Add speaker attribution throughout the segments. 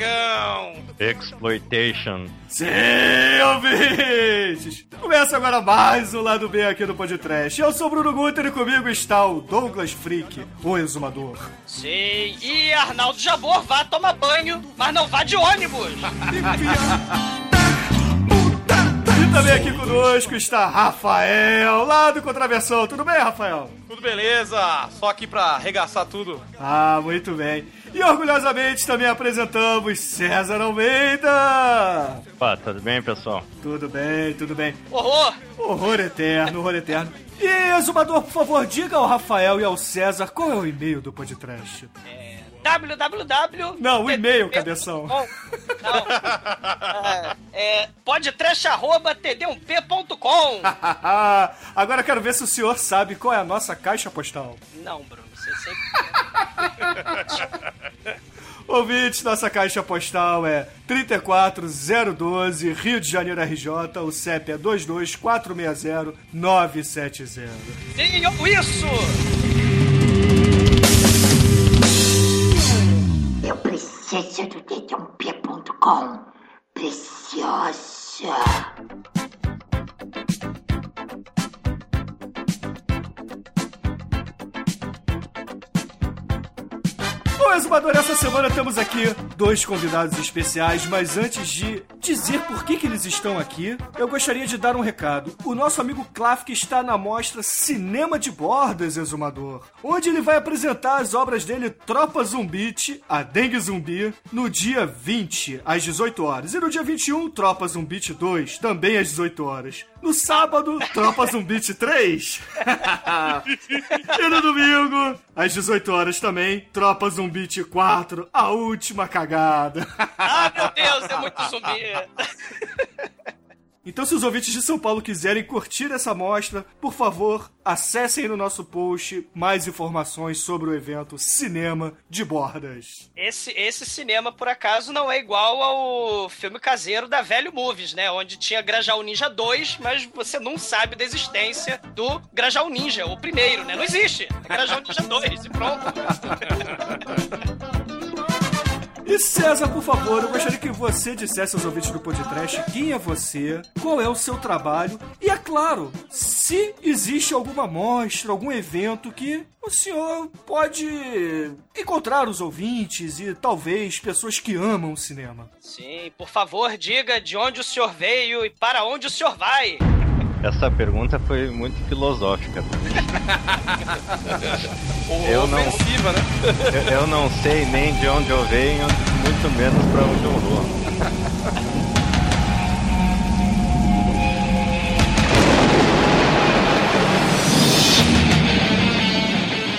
Speaker 1: Apagão!
Speaker 2: Exploitation.
Speaker 3: Sim, ouvintes! Começa agora mais um Lado B aqui do Podcast. Eu sou o Bruno Guter e comigo está o Douglas Freak, o exumador.
Speaker 1: Sim, e Arnaldo Jabor vá tomar banho, mas não vá de ônibus!
Speaker 3: E também aqui conosco está Rafael, lá do Contraversão. Tudo bem, Rafael?
Speaker 4: Tudo beleza? Só aqui pra arregaçar tudo.
Speaker 3: Ah, muito bem. E orgulhosamente também apresentamos César Almeida.
Speaker 2: Opa, tudo bem, pessoal?
Speaker 3: Tudo bem, tudo bem.
Speaker 1: Horror!
Speaker 3: Horror eterno, horror eterno. E, exumador, por favor, diga ao Rafael e ao César qual é o e-mail do podcast.
Speaker 1: www.
Speaker 3: Não, o e-mail, cabeção.
Speaker 1: Não, é, é podtrash.td1p.com.
Speaker 3: Agora quero ver se o senhor sabe qual é a nossa caixa postal.
Speaker 1: Não, Bruno, você sempre.
Speaker 3: Ouvinte, nossa caixa postal é 34012, Rio de Janeiro RJ, o CEP é 22460-970.
Speaker 1: Sim, isso!
Speaker 5: Eu preciso do dedãop.com. Preciosa.
Speaker 3: Bom, Exumador, essa semana temos aqui dois convidados especiais, mas antes de dizer por que, que eles estão aqui, eu gostaria de dar um recado. O nosso amigo Klafk está na mostra Cinema de Bordas, Exumador, onde ele vai apresentar as obras dele Tropa Zumbite, a Dengue Zumbi, no dia 20, às 18 horas. E no dia 21, Tropa Zumbite 2, também às 18 horas. No sábado, Tropa Zumbite 3. e no domingo, às 18 horas também, Tropa Zumbite 4, a última cagada.
Speaker 1: Ah, meu Deus, é muito zumbi!
Speaker 3: Então, se os ouvintes de São Paulo quiserem curtir essa mostra, por favor, acessem no nosso post mais informações sobre o evento Cinema de Bordas.
Speaker 1: Esse, esse cinema, por acaso, não é igual ao filme caseiro da Velho Movies, né? Onde tinha Grajaú Ninja 2, mas você não sabe da existência do Grajaú Ninja, o primeiro, né? Não existe! É Grajaú Ninja 2 e pronto.
Speaker 3: E César, por favor, eu gostaria que você dissesse aos ouvintes do podcast quem é você, qual é o seu trabalho e, é claro, se existe alguma mostra, algum evento que o senhor pode encontrar os ouvintes e talvez pessoas que amam o cinema.
Speaker 1: Sim, por favor, diga de onde o senhor veio e para onde o senhor vai.
Speaker 2: Essa pergunta foi muito filosófica. Eu não-
Speaker 4: Ofensiva, né?
Speaker 2: Eu, eu não sei nem de onde eu venho, muito menos pra onde eu vou.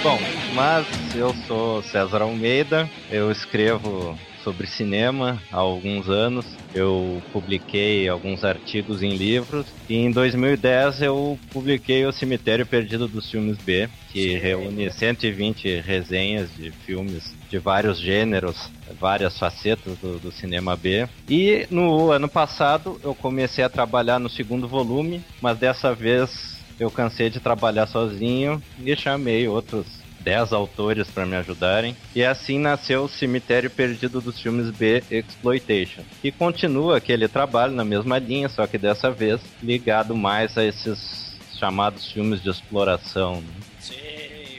Speaker 2: Bom, mas eu sou César Almeida, eu escrevo sobre cinema há alguns anos. Eu publiquei alguns artigos em livros e em 2010 eu publiquei O Cemitério Perdido dos Filmes B, que reúne 120 resenhas de filmes de vários gêneros, várias facetas do, do cinema B. E no ano passado eu comecei a trabalhar no segundo volume, mas dessa vez eu cansei de trabalhar sozinho e chamei outros 10 autores para me ajudarem. E assim nasceu o Cemitério Perdido dos Filmes B Exploitation. E continua aquele trabalho na mesma linha, só que dessa vez ligado mais a esses chamados filmes de exploração. né?
Speaker 1: Sim.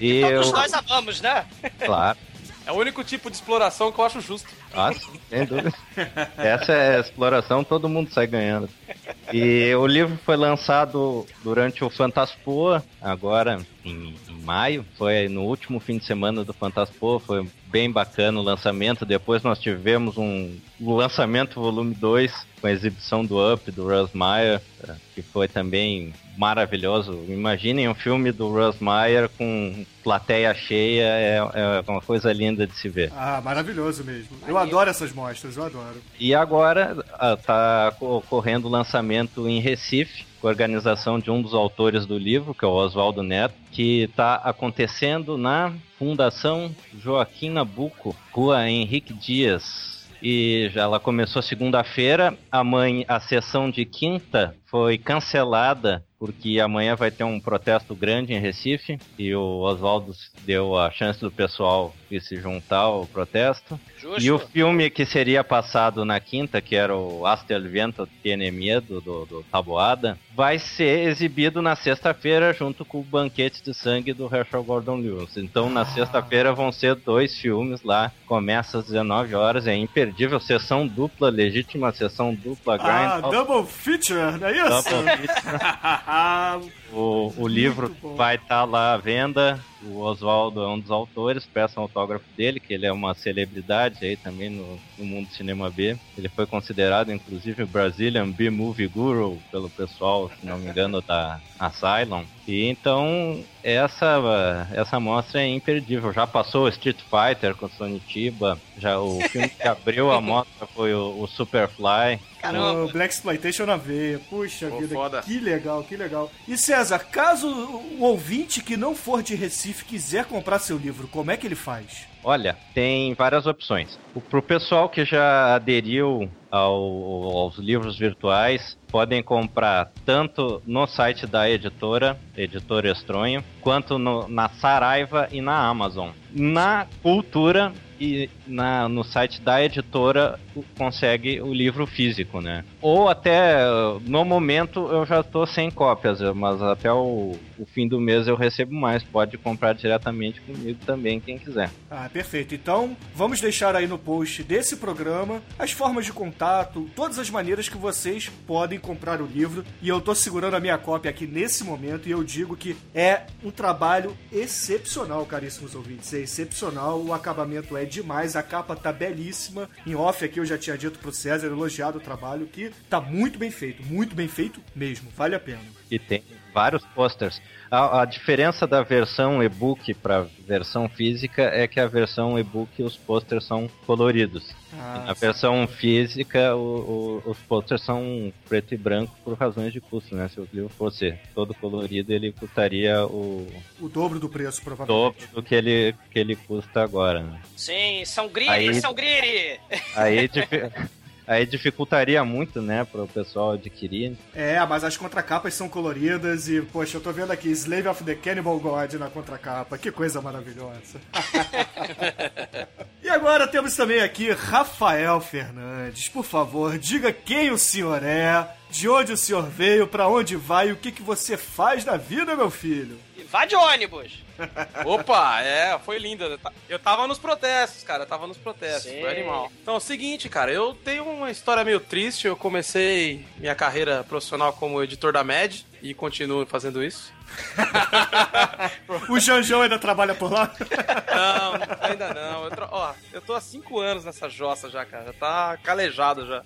Speaker 2: E
Speaker 1: Todos
Speaker 2: eu-
Speaker 1: nós amamos, né?
Speaker 2: Claro.
Speaker 4: É o único tipo de exploração que eu acho justo.
Speaker 2: Ah, sim, sem dúvida. Essa é a exploração, todo mundo sai ganhando. E o livro foi lançado durante o Fantaspoa, agora em, em maio. Foi no último fim de semana do Fantaspoa, foi bem bacana o lançamento. Depois nós tivemos um lançamento volume 2, com a exibição do Up, do Russ Meyer, eh, que foi também maravilhoso. Imaginem um filme do Russ Meyer com plateia cheia, é, é uma coisa linda de se ver.
Speaker 3: Ah, maravilhoso mesmo. Eu adoro essas mostras, eu adoro.
Speaker 2: E agora está ocorrendo o lançamento em Recife, com a organização de um dos autores do livro, que é o Oswaldo Neto, que está acontecendo na Fundação Joaquim Nabuco, Rua Henrique Dias. E já ela começou segunda-feira, a mãe, a sessão de quinta foi cancelada porque amanhã vai ter um protesto grande em Recife e o Oswaldo deu a chance do pessoal de se juntar ao protesto.
Speaker 1: Justo.
Speaker 2: E o filme que seria passado na quinta, que era o Hasta el Viento Tiene Miedo, do, do Taboada, vai ser exibido na sexta-feira junto com o Banquete de Sangue do Herschel Gordon Lewis. Então na sexta-feira vão ser dois filmes lá, começa às 19 horas, é imperdível, sessão dupla, legítima sessão dupla,
Speaker 3: Ah,
Speaker 2: grind.
Speaker 3: double feature, não é isso?
Speaker 2: Double
Speaker 3: Ah,
Speaker 2: O, o livro vai estar lá à venda. O Oswaldo é um dos autores, peça um autógrafo dele, que ele é uma celebridade aí também no, no mundo do cinema B. Ele foi considerado, inclusive, o Brazilian B-Movie Guru pelo pessoal, se não me engano, da Asylum. E então, essa, essa mostra é imperdível. Já passou o Street Fighter com o Sonitiba, já o filme que abriu a mostra foi o, o Superfly.
Speaker 1: Caramba.
Speaker 3: o Black Exploitation na veia. Puxa
Speaker 4: Pô,
Speaker 3: vida,
Speaker 4: foda.
Speaker 3: que legal, que legal. E César, caso o ouvinte que não for de Recife quiser comprar seu livro, como é que ele faz?
Speaker 2: Olha, tem várias opções. O, pro pessoal que já aderiu ao- aos livros virtuais, podem comprar tanto no site da editora, Editora Estronho, quanto no- na Saraiva e na Amazon. Na Cultura e na- no site da editora o- consegue o livro físico, né? Ou até, no momento, eu já estou sem cópias, mas até o, o fim do mês eu recebo mais. Pode comprar diretamente comigo também, quem quiser.
Speaker 3: Ah, perfeito. Então, vamos deixar aí no post desse programa as formas de contato, todas as maneiras que vocês podem comprar o livro. E eu tô segurando a minha cópia aqui nesse momento e eu digo que é um trabalho excepcional, caríssimos ouvintes. É excepcional, o acabamento é demais, a capa tá belíssima. Em off aqui eu já tinha dito pro César, elogiado o trabalho, que tá muito bem feito, muito bem feito mesmo, vale a pena.
Speaker 2: E tem vários posters. A, a diferença da versão e-book para versão física é que a versão e-book os posters são coloridos.
Speaker 3: Ah,
Speaker 2: Na versão física, o- o- os posters são preto e branco por razões de custo, né? Se o livro fosse todo colorido, ele custaria o
Speaker 3: o dobro do preço,
Speaker 2: dobro
Speaker 3: provavelmente.
Speaker 2: do que ele, que ele custa agora. Né?
Speaker 1: Sim, São Griri,
Speaker 2: Aí-
Speaker 1: São Griri.
Speaker 2: Aí, aí dificultaria muito, né, para o pessoal adquirir.
Speaker 3: É, mas as contracapas são coloridas e, poxa, eu tô vendo aqui Slave of the Cannibal God na contracapa. Que coisa maravilhosa. e agora temos também aqui Rafael Fernandes. Por favor, diga quem o senhor é, de onde o senhor veio, pra onde vai e o que, que você faz na vida, meu filho.
Speaker 1: E Vá de ônibus.
Speaker 4: Opa, é, foi linda. Eu tava nos protestos, cara. Eu tava nos protestos.
Speaker 1: Sim.
Speaker 4: Foi animal. Então, é o seguinte, cara. Eu tenho uma história meio triste. Eu comecei minha carreira profissional como editor da MED e continuo fazendo isso.
Speaker 3: O Janjão ainda trabalha por lá?
Speaker 4: Não, ainda não. Eu, tra- ó, eu tô há cinco anos nessa jossa já, cara. Já tá calejado já.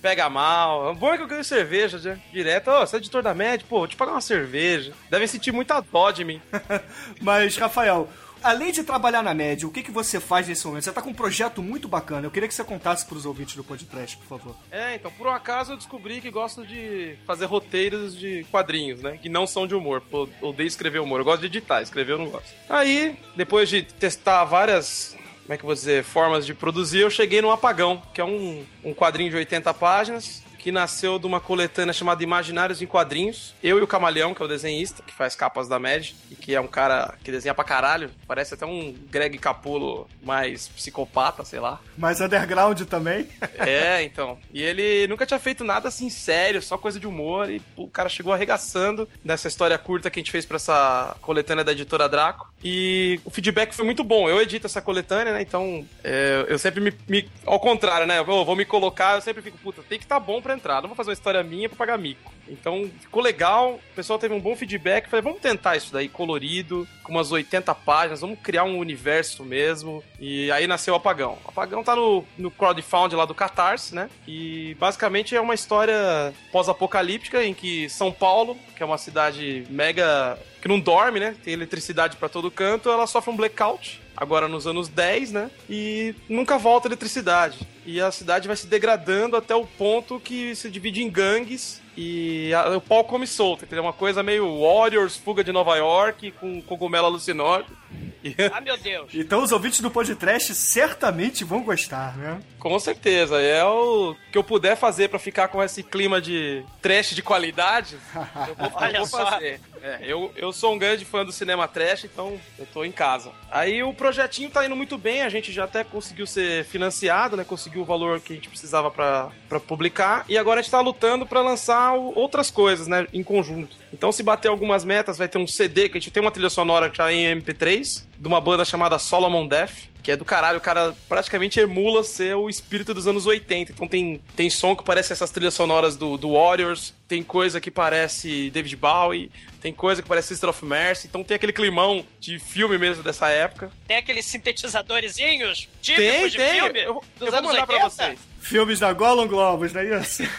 Speaker 4: Pega mal. O bom é que eu ganho cerveja já, direto. Ô, você é editor da MED? Pô, vou te pagar uma cerveja. Devem sentir muita dó de mim.
Speaker 3: Mas, Rafael, além de trabalhar na média, o que, que você faz nesse momento? Você tá com um projeto muito bacana. Eu queria que você contasse pros ouvintes do podcast, por favor.
Speaker 4: É, então, por um acaso eu descobri que gosto de fazer roteiros de quadrinhos, né? Que não são de humor. Pô, odeio escrever humor. Eu gosto de editar, escrever eu não gosto. Aí, depois de testar várias. Como é que vou dizer? Formas de produzir, eu cheguei no Apagão, que é um, um quadrinho de 80 páginas. Que nasceu de uma coletânea chamada Imaginários em Quadrinhos. Eu e o Camaleão, que é o desenhista, que faz capas da Mad, e que é um cara que desenha pra caralho. Parece até um Greg Capullo mais psicopata, sei lá.
Speaker 3: Mas underground também.
Speaker 4: É, então. E ele nunca tinha feito nada assim sério, só coisa de humor. E o cara chegou arregaçando nessa história curta que a gente fez pra essa coletânea da editora Draco. E o feedback foi muito bom. Eu edito essa coletânea, né? Então é, eu sempre me, me- Ao contrário, né? Eu vou, me colocar, eu sempre fico, puta, tem que tá bom pra entrar. Não vou fazer uma história minha pra pagar mico. Então ficou legal, o pessoal teve um bom feedback. Falei, vamos tentar isso daí colorido, com umas 80 páginas, vamos criar um universo mesmo. E aí nasceu o Apagão. O Apagão tá no, no crowdfund lá do Catarse, né? E basicamente é uma história pós-apocalíptica em que São Paulo, que é uma cidade mega. Que não dorme, né? Tem eletricidade para todo canto, ela sofre um blackout agora nos anos 10, né? E nunca volta a eletricidade. E a cidade vai se degradando até o ponto que se divide em gangues e a, o pau come solto, entendeu? Uma coisa meio Warriors, fuga de Nova York, com cogumelo alucinógeno.
Speaker 1: Ah, meu Deus.
Speaker 3: Então os ouvintes do podcast certamente vão gostar, né?
Speaker 4: Com certeza. É o que eu puder fazer para ficar com esse clima de trash de qualidade, eu vou,
Speaker 1: Olha
Speaker 4: eu vou
Speaker 1: só.
Speaker 4: fazer. É, eu, eu sou um grande fã do cinema trash, então eu tô em casa. Aí o projetinho tá indo muito bem, a gente já até conseguiu ser financiado, né? Conseguiu o valor que a gente precisava para publicar. E agora a gente tá lutando para lançar outras coisas, né? Em conjunto. Então, se bater algumas metas, vai ter um CD, que a gente tem uma trilha sonora já em MP3, de uma banda chamada Solomon Death, que é do caralho. O cara praticamente emula ser o espírito dos anos 80. Então tem, tem som que parece essas trilhas sonoras do, do Warriors, tem coisa que parece David Bowie, tem coisa que parece Sister of Mercy. Então tem aquele climão de filme mesmo dessa época.
Speaker 1: Tem aqueles sintetizadorzinhos típicos
Speaker 4: Tem,
Speaker 1: de
Speaker 4: tem.
Speaker 1: filme
Speaker 4: Eu,
Speaker 1: dos
Speaker 4: eu vou
Speaker 1: anos
Speaker 4: mandar
Speaker 1: 80.
Speaker 4: pra vocês.
Speaker 3: Filmes da Gollum Globos, não é isso?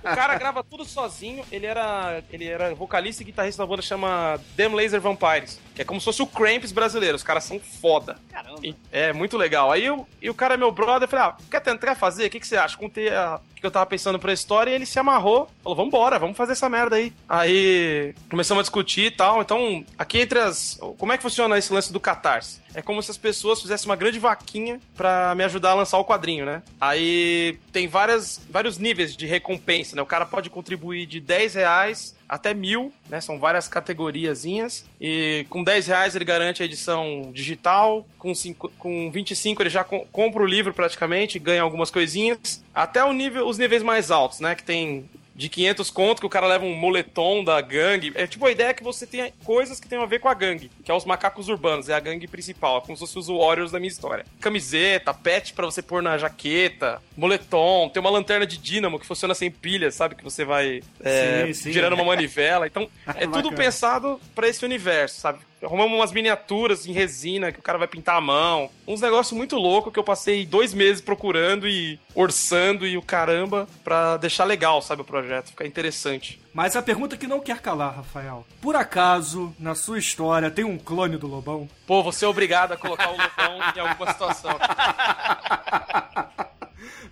Speaker 4: O cara grava tudo sozinho. Ele era, ele era vocalista e guitarrista da banda chama Damn Laser Vampires, que é como se fosse o Cramps brasileiro. Os caras são foda.
Speaker 1: Caramba.
Speaker 4: E- É muito legal. Aí eu, e o cara é meu brother, eu falei, ah, quer tentar fazer? O que, que você acha? Contei a- o que eu tava pensando pra história e ele se amarrou. Falou, vambora, vamos fazer essa merda aí. Aí começamos a discutir e tal. Então, aqui entre as. Como é que funciona esse lance do Catarse? É como se as pessoas fizessem uma grande vaquinha pra me ajudar a lançar o quadrinho, né? Aí tem várias, vários níveis de recompensa, né? O cara pode contribuir de 10 reais até mil, né? São várias categoriazinhas. E com 10 reais ele garante a edição digital. Com, cinco, com 25 ele já co- compra o livro praticamente, ganha algumas coisinhas. Até o nível, os níveis mais altos, né? Que tem de 500 conto que o cara leva um moletom da gangue. É tipo a ideia que você tenha coisas que tenham a ver com a gangue, que é os macacos urbanos, é a gangue principal, é como se fosse os Warriors da minha história. Camiseta, pet pra você pôr na jaqueta, moletom, tem uma lanterna de dínamo que funciona sem pilha, sabe? Que você vai é,
Speaker 3: Sim, sim.
Speaker 4: girando uma manivela. Então, é tudo pensado pra esse universo, sabe? Arrumamos umas miniaturas em resina que o cara vai pintar a mão. Uns negócios muito loucos que eu passei dois meses procurando e orçando e o caramba pra deixar legal, sabe, o projeto, ficar interessante.
Speaker 3: Mas a pergunta que não quer calar, Rafael. Por acaso, na sua história, tem um clone do Lobão?
Speaker 4: Pô, você é obrigado a colocar o Lobão em alguma situação.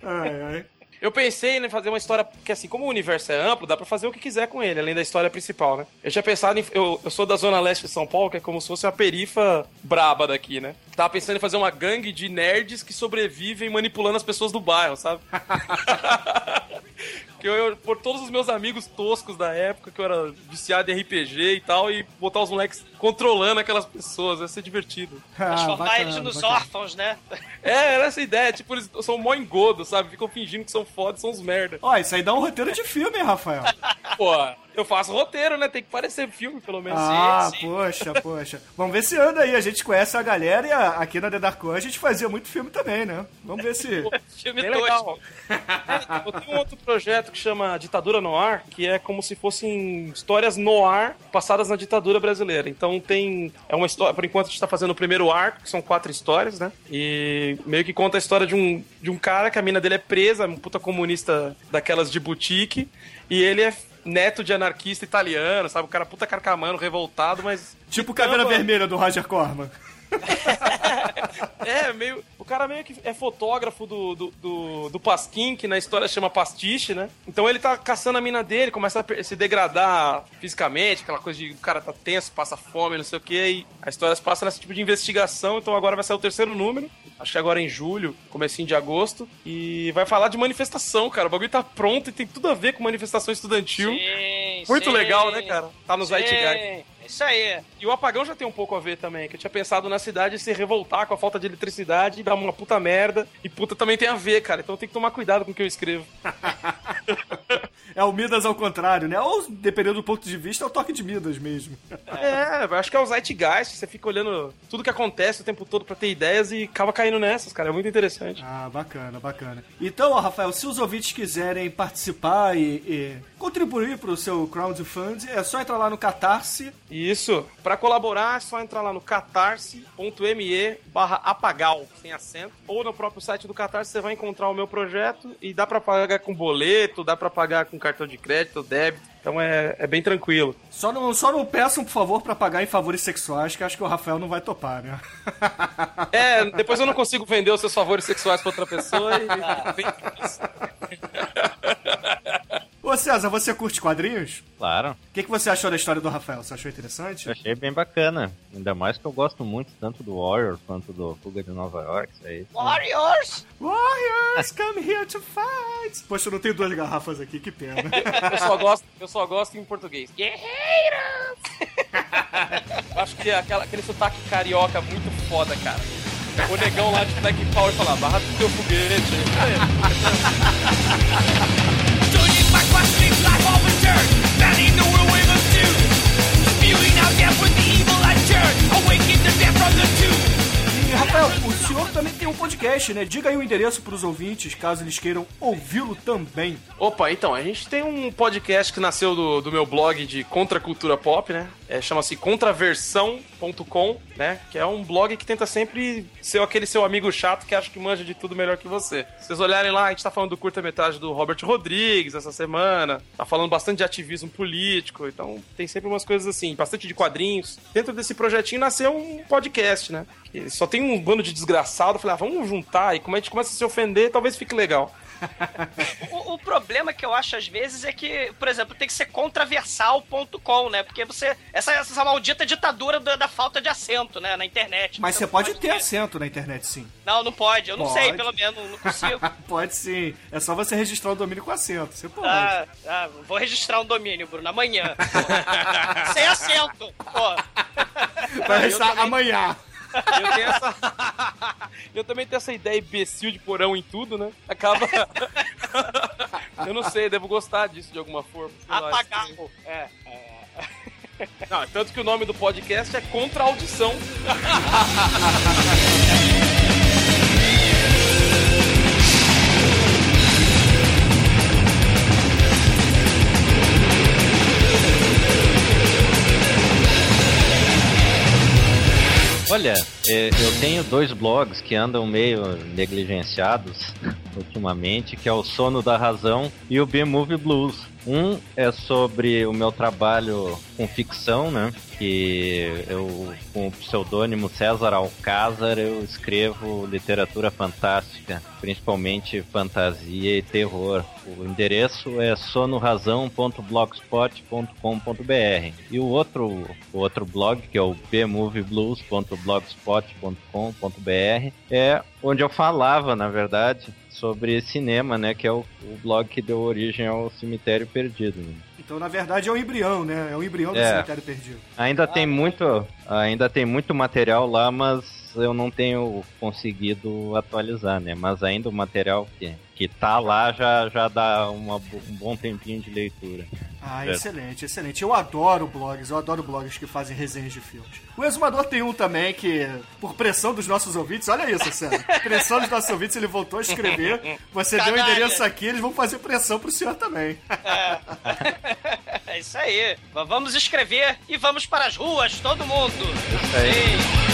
Speaker 3: Ai, ai.
Speaker 4: Eu pensei em fazer uma história, porque assim, como o universo é amplo, dá pra fazer o que quiser com ele, além da história principal, né? Eu tinha pensado em. Eu, eu sou da Zona Leste de São Paulo, que é como se fosse uma perifa braba daqui, né? Tava pensando em fazer uma gangue de nerds que sobrevivem manipulando as pessoas do bairro, sabe? que eu, eu- por todos os meus amigos toscos da época, que eu era viciado em RPG e tal, e botar os moleques controlando aquelas pessoas, ia ser divertido.
Speaker 3: Ah,
Speaker 1: Transformar
Speaker 3: bacana,
Speaker 1: eles nos
Speaker 3: bacana.
Speaker 1: órfãos, né?
Speaker 4: É, era essa ideia, tipo, eles são mó engodo, sabe? Ficam fingindo que são foda, são uns merda.
Speaker 3: Ó, isso aí dá um roteiro de filme, hein, Rafael?
Speaker 4: Pô, eu faço roteiro, né? Tem que parecer filme, pelo menos.
Speaker 3: Ah,
Speaker 1: sim.
Speaker 3: poxa, poxa. Vamos ver se anda aí. A gente conhece a galera e a- aqui na The Dark One a gente fazia muito filme também, né? Vamos ver se.
Speaker 1: Filme
Speaker 4: Bem
Speaker 1: tosco.
Speaker 4: legal. Eu tenho um outro projeto que chama Ditadura Noir, que é como se fossem histórias noir passadas na ditadura brasileira. Então tem. É uma história. Por enquanto a gente tá fazendo o primeiro arco, que são quatro histórias, né? E meio que conta a história de um, de um cara que a mina dele é presa, um puta comunista daquelas de boutique, e ele é neto de anarquista italiano, sabe? O cara puta carcamano, revoltado, mas.
Speaker 3: Tipo Caveira. Vermelha do Roger Corman.
Speaker 4: É, meio. O cara meio que é fotógrafo do, do, do, do Pasquim, que na história chama Pastiche, né? Então ele tá caçando a mina dele, começa a se degradar fisicamente, aquela coisa de o cara tá tenso, passa fome, não sei o que, e a história se passa nesse tipo de investigação, então agora vai sair o terceiro número, acho que agora em julho, comecinho de agosto, e vai falar de manifestação, cara. O bagulho tá pronto e tem tudo a ver com manifestação estudantil.
Speaker 1: Sim,
Speaker 4: Muito
Speaker 1: sim.
Speaker 4: legal, né, cara? Tá no Zeitgeist.
Speaker 1: Isso aí.
Speaker 4: E o apagão já tem um pouco a ver também, que eu tinha pensado na cidade se revoltar com a falta de eletricidade e dar uma puta merda. E puta também tem a ver, cara. Então tem que tomar cuidado com o que eu escrevo.
Speaker 3: É o Midas ao contrário, né? Ou, dependendo do ponto de vista, é o toque de Midas mesmo.
Speaker 4: É, acho que é o Zeitgeist, você fica olhando tudo que acontece o tempo todo pra ter ideias e acaba caindo nessas, cara. É muito interessante.
Speaker 3: Ah, bacana, bacana. Então, ó, Rafael, se os ouvintes quiserem participar e, e contribuir pro seu crowdfunding, é só entrar lá no Catarse.
Speaker 4: Isso. Pra colaborar, é só entrar lá no catarse.me barra apagal, sem acento. Ou no próprio site do Catarse você vai encontrar o meu projeto e dá pra pagar com boleto, dá pra pagar com cartão de crédito, débito. Então é, é bem tranquilo.
Speaker 3: Só não, só não peçam, por favor, pra pagar em favores sexuais, que acho que o Rafael não vai topar, né?
Speaker 4: É, depois eu não consigo vender os seus favores sexuais pra outra pessoa e...
Speaker 3: Ô César, você curte quadrinhos?
Speaker 2: Claro,
Speaker 3: O que, que você achou da história do Rafael? Você achou interessante?
Speaker 2: eu achei bem bacana. Ainda mais que eu gosto muito tanto do Warrior quanto do Fuga de Nova York. Isso aí.
Speaker 1: Warriors!
Speaker 3: Warriors, come here to fight! Poxa, eu não tenho duas garrafas aqui, que pena.
Speaker 4: Eu só gosto, eu só gosto em português.
Speaker 1: Guerreiros!
Speaker 4: Eu acho que é aquela, aquele sotaque carioca muito foda, cara. O negão lá de Black Power fala, barra do teu foguete.
Speaker 3: Rafael, o senhor também tem um podcast, né? Diga aí o endereço pros ouvintes, caso eles queiram ouvi-lo também.
Speaker 4: Opa, então, a gente tem um podcast que nasceu do, do meu blog de contracultura pop, né? É, Chama-se contraversão.com, né? Que é um blog que tenta sempre ser aquele seu amigo chato que acha que manja de tudo melhor que você. Se vocês olharem lá, a gente tá falando do curta-metragem do Robert Rodrigues essa semana, tá falando bastante de ativismo político, então tem sempre umas coisas assim, bastante de quadrinhos. Dentro desse projetinho nasceu um podcast, né? Que só tem um bando de desgraçado, falei, ah, vamos juntar e como a gente começa a se ofender, talvez fique legal.
Speaker 1: O, o problema que eu acho às vezes é que, por exemplo, tem que ser contraversal.com, né? Porque você. Essa, essa maldita ditadura da, da falta de acento, né? Na internet.
Speaker 3: Mas você
Speaker 1: não
Speaker 3: pode ter assento na internet, sim.
Speaker 1: Não, não pode. Eu não
Speaker 3: Pode.
Speaker 1: sei, pelo menos. Não consigo.
Speaker 3: pode sim. É só você registrar o domínio com assento. Você pode.
Speaker 1: Ah, ah, vou registrar um domínio, Bruno, amanhã. Sem acento. Pô.
Speaker 3: Vai registrar amanhã.
Speaker 4: Eu tenho essa. eu também tenho essa ideia imbecil de porão em tudo, né? Acaba. eu não sei, devo gostar disso de alguma forma.
Speaker 1: Apagar. É, é.
Speaker 4: Não, é tanto que o nome do podcast é Contra Audição.
Speaker 2: Olha, é, eu tenho dois blogs que andam meio negligenciados ultimamente, que é o Sono da Razão e o B-Movie Blues. Um é sobre o meu trabalho com ficção, né? Que eu, com o pseudônimo César Alcázar, eu escrevo literatura fantástica, principalmente fantasia e terror. O endereço é sonorazão.blogspot.com.br. E o outro, o outro blog, que é o bmovieblues.blogspot.com.br, é onde eu falava, na verdade, sobre cinema, né? Que é o, o blog que deu origem ao Cemitério Perdido. né?
Speaker 3: Então, na verdade, é um embrião, né? É um embrião do
Speaker 2: É.
Speaker 3: cemitério perdido.
Speaker 2: Ainda tem muito, ainda tem muito material lá, mas eu não tenho conseguido atualizar, né? Mas ainda o material que, que tá lá já, já dá uma um bom tempinho de leitura.
Speaker 3: Ah,
Speaker 2: É.
Speaker 3: excelente, excelente. Eu adoro blogs, eu adoro blogs que fazem resenhas de filmes. O Exumador tem um também que, por pressão dos nossos ouvintes, olha isso, César. pressão dos nossos ouvintes, ele voltou a escrever. Você deu o endereço aqui, eles vão fazer pressão pro senhor também.
Speaker 1: É isso aí. Vamos escrever e vamos para as ruas, todo mundo.
Speaker 2: Isso aí.
Speaker 1: Sim.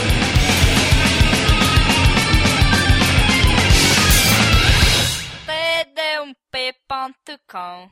Speaker 6: td1p.com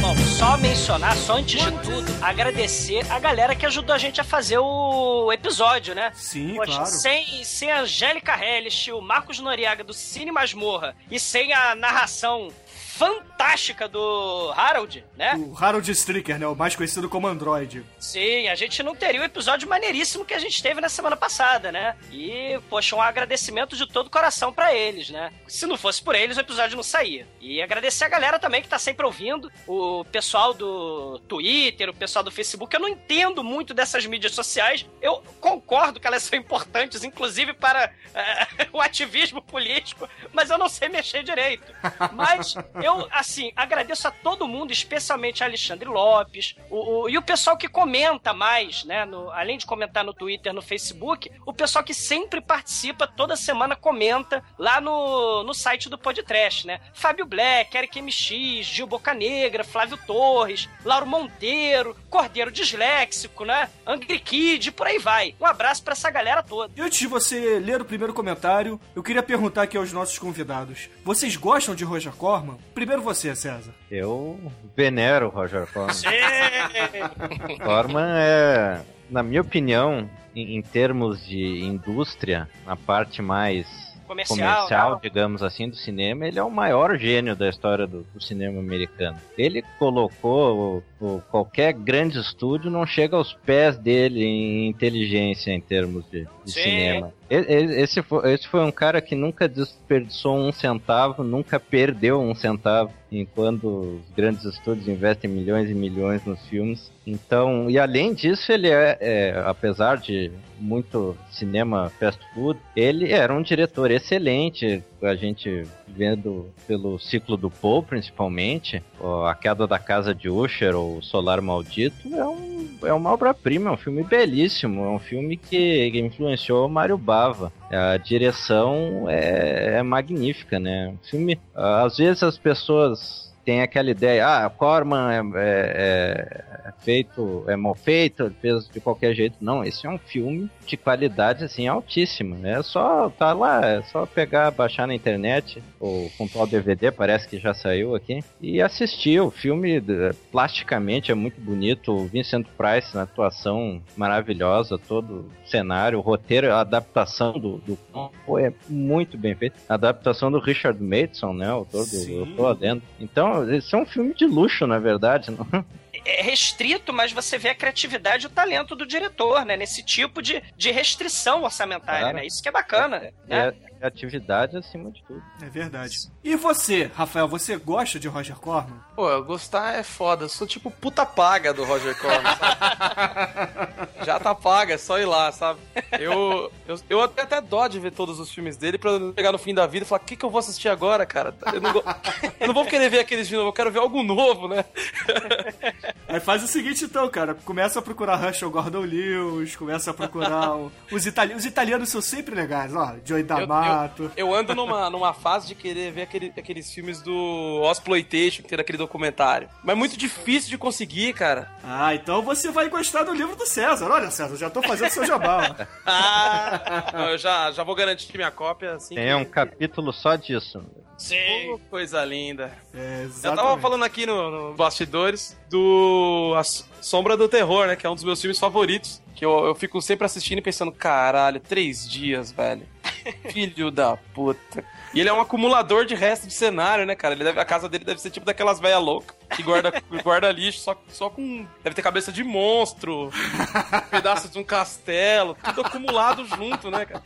Speaker 1: Bom, só mencionar, só antes de tudo, agradecer a galera que ajudou a gente a fazer o episódio, né?
Speaker 3: Sim,
Speaker 1: Poxa,
Speaker 3: claro.
Speaker 1: sem, sem a Angélica Hellish, o Marcos Noriaga do Cine Masmorra e sem a narração fantástica do Harold, né?
Speaker 3: O Harold Stricker, né? O mais conhecido como Android.
Speaker 1: Sim, a gente não teria o episódio maneiríssimo que a gente teve na semana passada, né? E, poxa, um agradecimento de todo o coração pra eles, né? Se não fosse por eles, o episódio não saía. E agradecer a galera também que tá sempre ouvindo, o pessoal do Twitter, o pessoal do Facebook. Eu não entendo muito dessas mídias sociais. Eu concordo que elas são importantes, inclusive para eh, o ativismo político, mas eu não sei mexer direito. Mas eu, assim, agradeço a todo mundo, especialmente a Alexandre Lopes, o, o- e o pessoal que comenta mais, né? no- além de comentar no Twitter, no Facebook, o pessoal que sempre participa, toda semana comenta lá no, no site do Podcast, né? Fábio Black, Eric MX, Gil Bocanegra, Flávio Torres, Lauro Monteiro, Cordeiro Disléxico, né? Angry Kid, por aí vai. Um abraço pra essa galera toda.
Speaker 3: E antes de você ler o primeiro comentário, eu queria perguntar aqui aos nossos convidados: vocês gostam de Roger Corman? Primeiro você, César.
Speaker 2: Eu venero o Roger Corman. Corman é, na minha opinião, em, em termos de indústria, na parte mais
Speaker 1: Comercial,
Speaker 2: comercial,
Speaker 1: não.
Speaker 2: digamos assim, do cinema, ele é o maior gênio da história do, do cinema americano. Ele colocou o- o- qualquer grande estúdio não chega aos pés dele em inteligência em termos de, de
Speaker 1: Sim.
Speaker 2: cinema. Esse foi, esse foi um cara que nunca desperdiçou um centavo, nunca perdeu um centavo, enquanto os grandes estúdios investem milhões e milhões nos filmes. Então, e além disso, ele é, é, apesar de muito cinema fast food, ele era um diretor excelente. A gente vendo pelo ciclo do Poe, principalmente, A Queda da Casa de Usher ou Solar Maldito, é, um, é uma obra-prima, é um filme belíssimo, é um filme que influenciou Mário Bava. A direção é, é magnífica, né? Um filme, às vezes as pessoas têm aquela ideia, ah, Corman é, é- é feito, é mal feito, ele fez de qualquer jeito. Não, esse é um filme de qualidade assim altíssima. né? É só tá lá, é só pegar, baixar na internet ou comprar o DVD, parece que já saiu aqui e assistir. O filme plasticamente é muito bonito. O Vincent Price na atuação maravilhosa, todo o cenário, o roteiro, a adaptação do, do é muito bem feito. A adaptação do Richard Matheson, né, autor do. Eu Tô Adentro. Então, esse é um filme de luxo, na verdade. Não?
Speaker 1: é restrito, mas você vê a criatividade e o talento do diretor, né? Nesse tipo de, de restrição orçamentária,
Speaker 2: Claro.
Speaker 1: né? Isso que é bacana. né?
Speaker 2: É atividade acima de tudo.
Speaker 3: É verdade. E você, Rafael, você gosta de Roger Corman?
Speaker 4: Pô, eu gostar é foda. Eu sou tipo puta paga do Roger Corman, sabe? Já tá paga, é só ir lá, sabe? Eu, eu, eu tenho até dó de ver todos os filmes dele pra eu chegar no fim da vida e falar: o que, que eu vou assistir agora, cara? Eu não, go- eu não vou querer ver aqueles de novo, eu quero ver algo novo, né?
Speaker 3: Aí faz o seguinte então, cara. Começa a procurar Russell Gordon Lewis, começa a procurar o- os italianos. Os italianos são sempre legais, ó. Joey D'Amato.
Speaker 4: Eu ando numa, numa fase de querer ver aquele- aqueles filmes do Exploitation, que tem aquele documentário. Mas é muito difícil de conseguir, cara.
Speaker 3: Ah, então você vai gostar do livro do César. Olha, César, eu já tô fazendo seu jabá. ó.
Speaker 4: Não, eu já, já vou garantir minha cópia assim.
Speaker 2: Tem
Speaker 4: que-
Speaker 2: um capítulo só disso.
Speaker 1: Sim.
Speaker 4: Pô, coisa linda.
Speaker 3: É,
Speaker 4: Eu tava falando aqui no, no bastidores do A Sombra do Terror, né? Que é um dos meus filmes favoritos. Que eu, eu fico sempre assistindo e pensando, caralho, três dias, velho. Filho da puta. E ele é um acumulador de resto de cenário, né, cara? Ele deve- a casa dele deve ser tipo daquelas velhas loucas que guarda, guarda lixo só, só com. Deve ter cabeça de monstro, pedaços de um castelo, tudo acumulado junto, né, cara?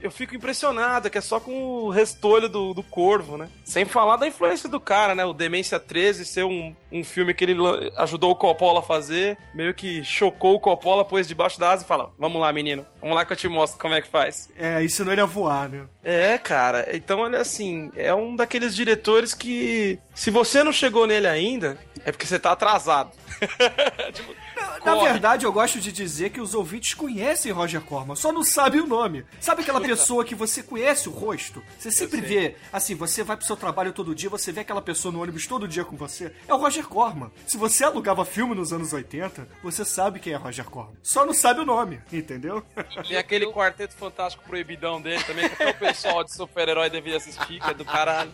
Speaker 4: Eu fico impressionado, que é só com o restolho do, do corvo, né? Sem falar da influência do cara, né? O Demência 13 ser um, um filme que ele ajudou o Coppola a fazer, meio que chocou o Coppola, pôs debaixo da asa e fala: Vamos lá, menino, vamos lá que eu te mostro como é que faz.
Speaker 3: É, ensinou ele a voar, né?
Speaker 4: É, cara. Então, olha assim, é um daqueles diretores que, se você não chegou nele ainda, é porque você tá atrasado. Tipo,
Speaker 3: Na verdade, eu gosto de dizer que os ouvintes conhecem Roger Corman, só não sabem o nome. Sabe aquela pessoa que você conhece o rosto? Você sempre vê, assim, você vai pro seu trabalho todo dia, você vê aquela pessoa no ônibus todo dia com você. É o Roger Corman. Se você alugava filme nos anos 80, você sabe quem é Roger Corman. Só não sabe o nome, entendeu?
Speaker 4: Tem aquele quarteto fantástico proibidão dele também, que até o pessoal de super-herói deveria assistir, que é do caralho.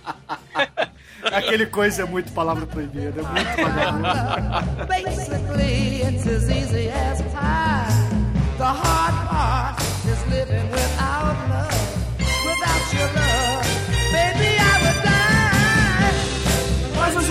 Speaker 3: Aquele coisa é muito palavra proibida, é muito vagabundo.
Speaker 6: Basically, it's as easy as pie. The hard part is living without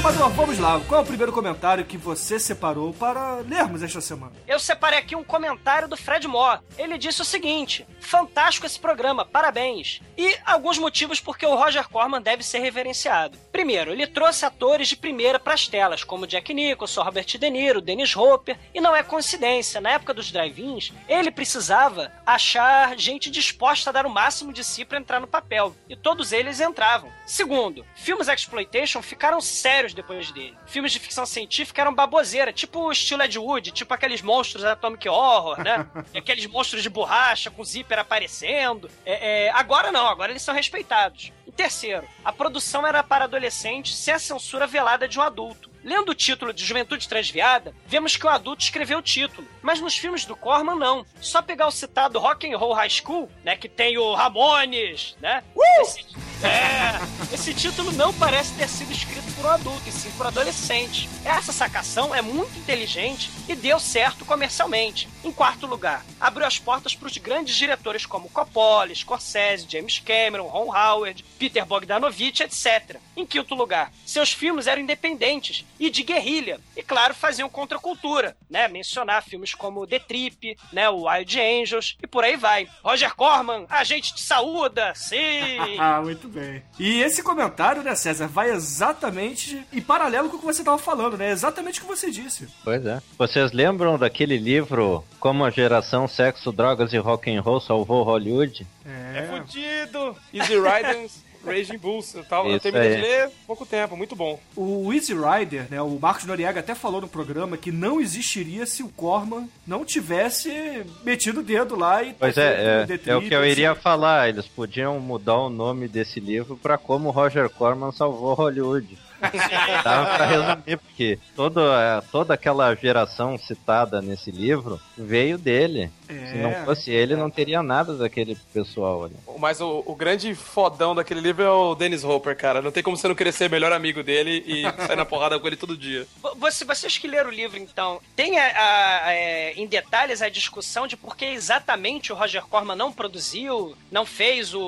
Speaker 3: Heitor, vamos lá. Qual é o primeiro comentário que você separou para lermos esta semana?
Speaker 1: Eu separei aqui um comentário do Fred Moore. Ele disse o seguinte: Fantástico esse programa, parabéns. E alguns motivos porque o Roger Corman deve ser reverenciado. Primeiro, ele trouxe atores de primeira para as telas, como Jack Nicholson, Robert De Niro, Dennis Hopper, e não é coincidência, na época dos drive-ins, ele precisava achar gente disposta a dar o máximo de si para entrar no papel, e todos eles entravam. Segundo, filmes exploitation ficaram sérios depois dele. Filmes de ficção científica eram baboseira, tipo o estilo Ed Wood, tipo aqueles monstros Atomic Horror, né? Aqueles monstros de borracha com zíper aparecendo. É, é, agora não, agora eles são respeitados. E terceiro, a produção era para adolescentes sem a censura velada de um adulto. Lendo o título de Juventude Transviada, vemos que o adulto escreveu o título, mas nos filmes do Corman não. Só pegar o citado Rock and Roll High School, né, que tem o Ramones, né? Esse, é, esse título não parece ter sido escrito um adulto, e sim por adolescente. Essa sacação é muito inteligente e deu certo comercialmente. Em quarto lugar, abriu as portas para os grandes diretores como Coppola, Scorsese, James Cameron, Ron Howard, Peter Bogdanovich, etc. Em quinto lugar, seus filmes eram independentes e de guerrilha. E claro, faziam contracultura, né? Mencionar filmes como The Trip, né? O Wild Angels e por aí vai. Roger Corman, a gente te saúda, sim!
Speaker 3: Ah, muito bem. E esse comentário, né, César, vai exatamente em paralelo com o que você estava falando, né? Exatamente o que você disse.
Speaker 2: Pois é. Vocês lembram daquele livro Como a geração Sexo, Drogas e Rock and Roll salvou Hollywood?
Speaker 4: É fudido! Easy Riders, Raging Bulls. Eu, tava, eu terminei
Speaker 2: aí.
Speaker 4: de ler há pouco tempo, muito bom.
Speaker 3: O Easy Rider, né, o Marcos Noriega até falou no programa que não existiria se o Corman não tivesse metido o dedo lá e
Speaker 2: Pois é, é, é o que eu iria
Speaker 3: assim.
Speaker 2: falar. Eles podiam mudar o nome desse livro pra como Roger Corman salvou Hollywood. Dava pra resumir, porque toda, é, toda aquela geração citada nesse livro veio dele. Se
Speaker 3: É.
Speaker 2: não fosse ele, não teria nada daquele pessoal ali.
Speaker 4: Mas o, o grande fodão daquele livro é o Dennis Hopper, cara. Não tem como você não querer ser melhor amigo dele e sair na porrada com ele todo dia.
Speaker 1: Vo- Você, vocês que leram o livro, então, tem a- a- a- é, em detalhes a discussão de por que exatamente o Roger Corman não produziu, não fez o,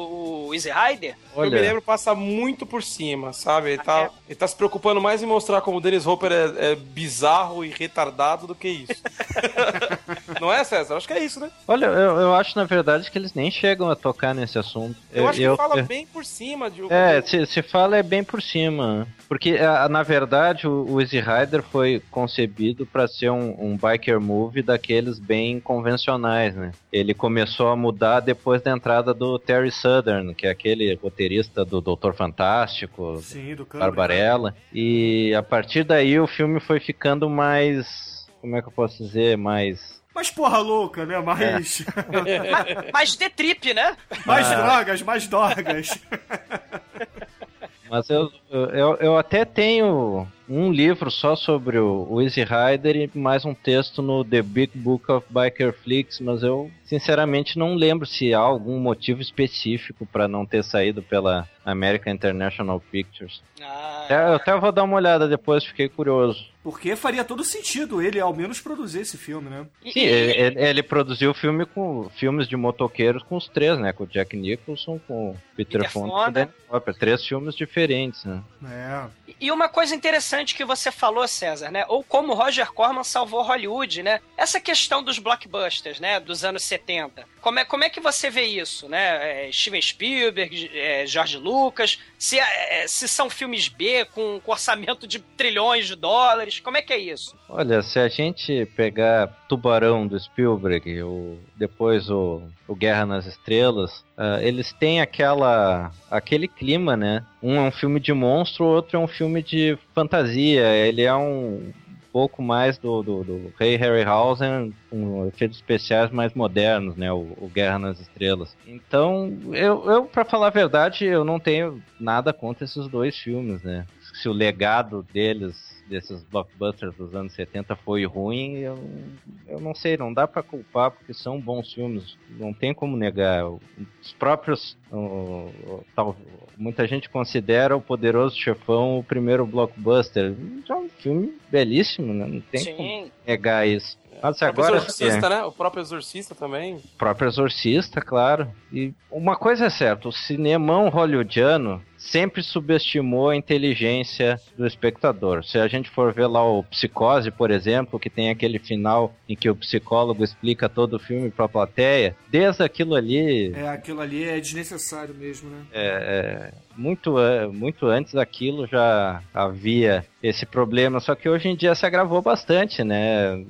Speaker 1: o Easy Rider?
Speaker 4: Eu me lembro passa muito por cima, sabe? Ele tá, ele tá se preocupando mais em mostrar como o Dennis Hopper é, é bizarro e retardado do que isso. Não é, César? Acho que é isso, né?
Speaker 2: Olha, eu, eu acho na verdade que eles nem chegam a tocar nesse assunto.
Speaker 4: Eu, acho que ele fala
Speaker 2: eu-
Speaker 4: bem por cima de
Speaker 2: É, se, se fala é bem por cima. Porque, na verdade, o, Easy Rider foi concebido para ser um, um biker movie daqueles bem convencionais, né? Ele começou a mudar depois da entrada do Terry Southern, que é aquele roteirista do Doutor Fantástico,
Speaker 3: Sim, do.
Speaker 2: Barbarella. E a partir daí o filme foi ficando mais. Como é que eu posso dizer? Mais.
Speaker 3: Mas porra louca, né? Mais,
Speaker 1: Ma- Mas The Trip, né?
Speaker 3: mais
Speaker 2: Ah.
Speaker 3: drogas, mais drogas.
Speaker 2: Mas eu, eu, eu até tenho um livro só sobre o, o Easy Rider e mais um texto no The Big Book of Biker Flicks, mas eu sinceramente não lembro se há algum motivo específico para não ter saído pela American International Pictures.
Speaker 1: Ah,
Speaker 2: É, eu até vou dar uma olhada depois, fiquei curioso.
Speaker 3: Porque faria todo sentido ele, ao menos, produzir esse filme, né?
Speaker 2: Sim, ele, ele- ele produziu filme com filmes de motoqueiros com os três, né? Com o Jack Nicholson, com o Peter,
Speaker 1: Peter
Speaker 2: Fonda e o Danny Hopper. Três filmes diferentes, né?
Speaker 3: É.
Speaker 1: E uma coisa interessante que você falou, César, né? Ou como Roger Corman salvou Hollywood, né? Essa questão dos blockbusters, né? Dos anos 70. Como é, como é que você vê isso, né? É, Steven Spielberg, é, George Lucas, se, é, se são filmes B com, com orçamento de trilhões de dólares, como é que é isso?
Speaker 2: Olha, se a gente pegar Tubarão do Spielberg, o, depois o, o Guerra nas Estrelas, ah, eles têm aquela aquele clima, né? Um é um filme de monstro, o outro é um filme de fantasia. Ele é um pouco mais do, do, do Rei Harryhausen, com efeitos especiais mais modernos, né? O, o Guerra nas Estrelas. Então, eu, eu para falar a verdade, eu não tenho nada contra esses dois filmes, né? Se o legado deles desses blockbusters dos anos 70 foi ruim, eu, eu não sei, não dá pra culpar porque são bons filmes, não tem como negar. Os próprios, o- o- tal, muita gente considera o Poderoso Chefão o primeiro blockbuster. É um filme belíssimo, né? Não tem como
Speaker 1: Sim.
Speaker 2: negar isso. Mas
Speaker 4: O próprio
Speaker 2: agora
Speaker 4: Exorcista, né? O próprio Exorcista também.
Speaker 2: próprio Exorcista, claro. E uma coisa é certa, o cinemão hollywoodiano sempre subestimou a inteligência do espectador. Se a gente for ver lá o Psicose, por exemplo, que tem aquele final em que o psicólogo explica todo o filme pra plateia, desde aquilo ali,
Speaker 3: É, aquilo ali é desnecessário mesmo, né?
Speaker 2: é, é, muito, a- muito antes daquilo já havia esse problema, só que hoje em dia se agravou bastante, né?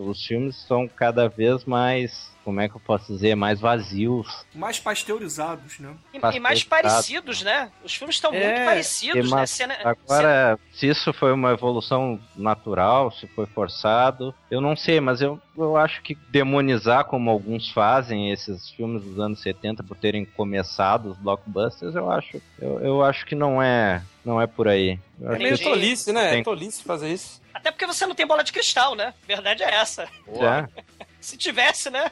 Speaker 2: Os- filmes são cada vez mais, como é que eu posso dizer, mais vazios.
Speaker 3: Mais pasteurizados, né?
Speaker 1: E, e mais parecidos, né? Os filmes estão
Speaker 4: É,
Speaker 1: muito parecidos,
Speaker 2: E
Speaker 1: né? Cena-
Speaker 2: Agora, se isso foi uma evolução natural, se foi forçado, eu não sei, mas eu, eu acho que demonizar, como alguns fazem, esses filmes dos anos 70 por terem começado os blockbusters, eu acho, eu, eu acho que não é, não é por aí. Eu
Speaker 4: É
Speaker 2: acho
Speaker 4: meio tolice, né?
Speaker 2: Tem-
Speaker 4: É tolice fazer isso.
Speaker 1: Até porque você não tem bola de cristal, né? Verdade é essa.
Speaker 2: já-
Speaker 1: Se tivesse, né?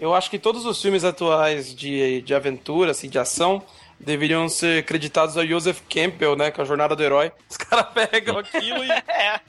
Speaker 4: Eu acho que todos os filmes atuais de, de aventura, assim, de ação, deveriam ser creditados a Joseph Campbell, né? Com a jornada do herói. Os caras pegam aquilo e.
Speaker 1: É.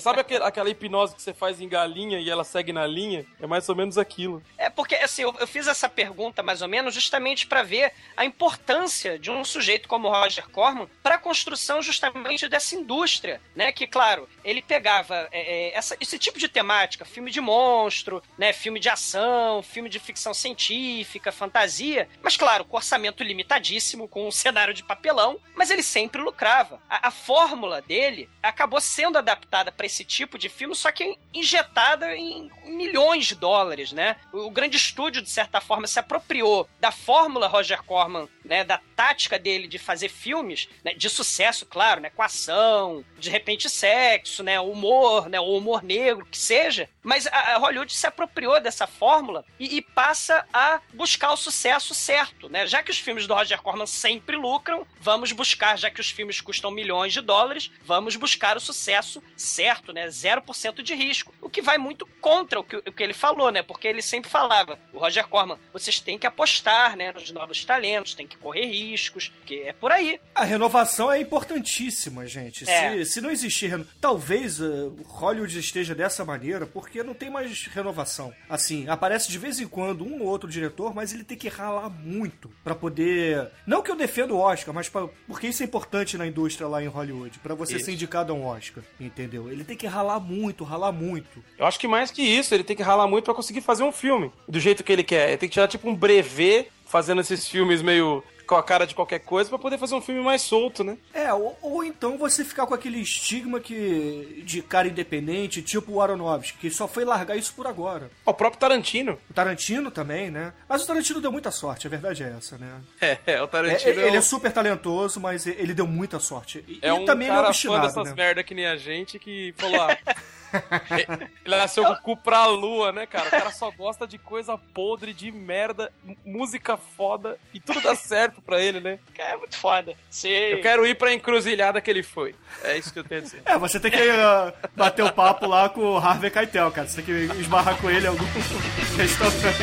Speaker 4: Sabe aquele- aquela hipnose que você faz em galinha e ela segue na linha? É mais ou menos aquilo.
Speaker 1: É porque, assim, eu, eu fiz essa pergunta mais ou menos justamente para ver a importância de um sujeito como Roger Corman para a construção justamente dessa indústria, né? Que, claro, ele pegava é, é, essa- esse tipo de temática, filme de monstro, né? Filme de ação, filme de ficção científica, fantasia, mas, claro, com orçamento limitadíssimo, com um cenário de papelão, mas ele sempre lucrava. A, a fórmula dele acabou sendo adaptada para esse tipo de filme, só que injetada em milhões de dólares, né? O, o grande estúdio, de certa forma, se apropriou da fórmula Roger Corman, né? Da tática dele de fazer filmes, né, de sucesso, claro, né? Com ação, de repente sexo, né? Humor, né? Ou humor negro, que seja. Mas a, Hollywood se apropriou dessa fórmula e, e passa a buscar o sucesso certo, né? Já que os filmes do Roger Corman sempre lucram, vamos buscar, já que os filmes custam milhões de dólares, vamos buscar o sucesso certo, né? 0% de risco. O que vai muito contra o que, o que ele falou, né? Porque ele sempre falava, o Roger Corman, vocês têm que apostar, né? Nos novos talentos, tem que correr riscos, que é por aí.
Speaker 3: A renovação é importantíssima, gente.
Speaker 1: É.
Speaker 3: Se, se não existir. reno- Talvez o Hollywood esteja dessa maneira porque não tem mais renovação. Assim, aparece de vez em quando um ou outro diretor, mas ele tem que ralar muito pra poder. Não que eu defenda o Oscar, mas pra... porque isso é importante na indústria lá em Hollywood. Pra você
Speaker 4: Isso.
Speaker 3: ser indicado a um Oscar, entendeu? Ele tem que ralar muito, ralar muito.
Speaker 4: Eu acho que mais que isso, ele tem que ralar muito pra conseguir fazer um filme do jeito que ele quer. Ele tem que tirar tipo um brevet fazendo esses filmes meio com a cara de qualquer coisa pra poder fazer um filme mais solto, né?
Speaker 3: É, ou, ou então você ficar com aquele estigma que de cara independente, tipo o Aronofsky, que só foi largar isso por agora.
Speaker 4: O próprio Tarantino.
Speaker 3: O Tarantino também, né? Mas o Tarantino deu muita sorte, a verdade é essa, né?
Speaker 4: É, é o
Speaker 3: É,
Speaker 4: Tarantino é,
Speaker 3: ele
Speaker 4: um-
Speaker 3: é super talentoso, mas ele deu muita sorte. E,
Speaker 4: é um
Speaker 3: também ele é
Speaker 4: cara fã
Speaker 3: obstinado,
Speaker 4: dessas
Speaker 3: né?
Speaker 4: merda que nem a gente que falou, ah, ele nasceu com o cu pra lua, né, cara? O cara só gosta de coisa podre, de merda, música foda e tudo dá certo pra ele, né?
Speaker 1: É muito foda. Você...
Speaker 4: Eu quero ir pra encruzilhada que ele foi. É isso que eu tenho a dizer.
Speaker 3: É, você tem que uh, bater o papo lá com o Harvey Keitel, cara. Você tem que esbarrar com ele em algum restaurante.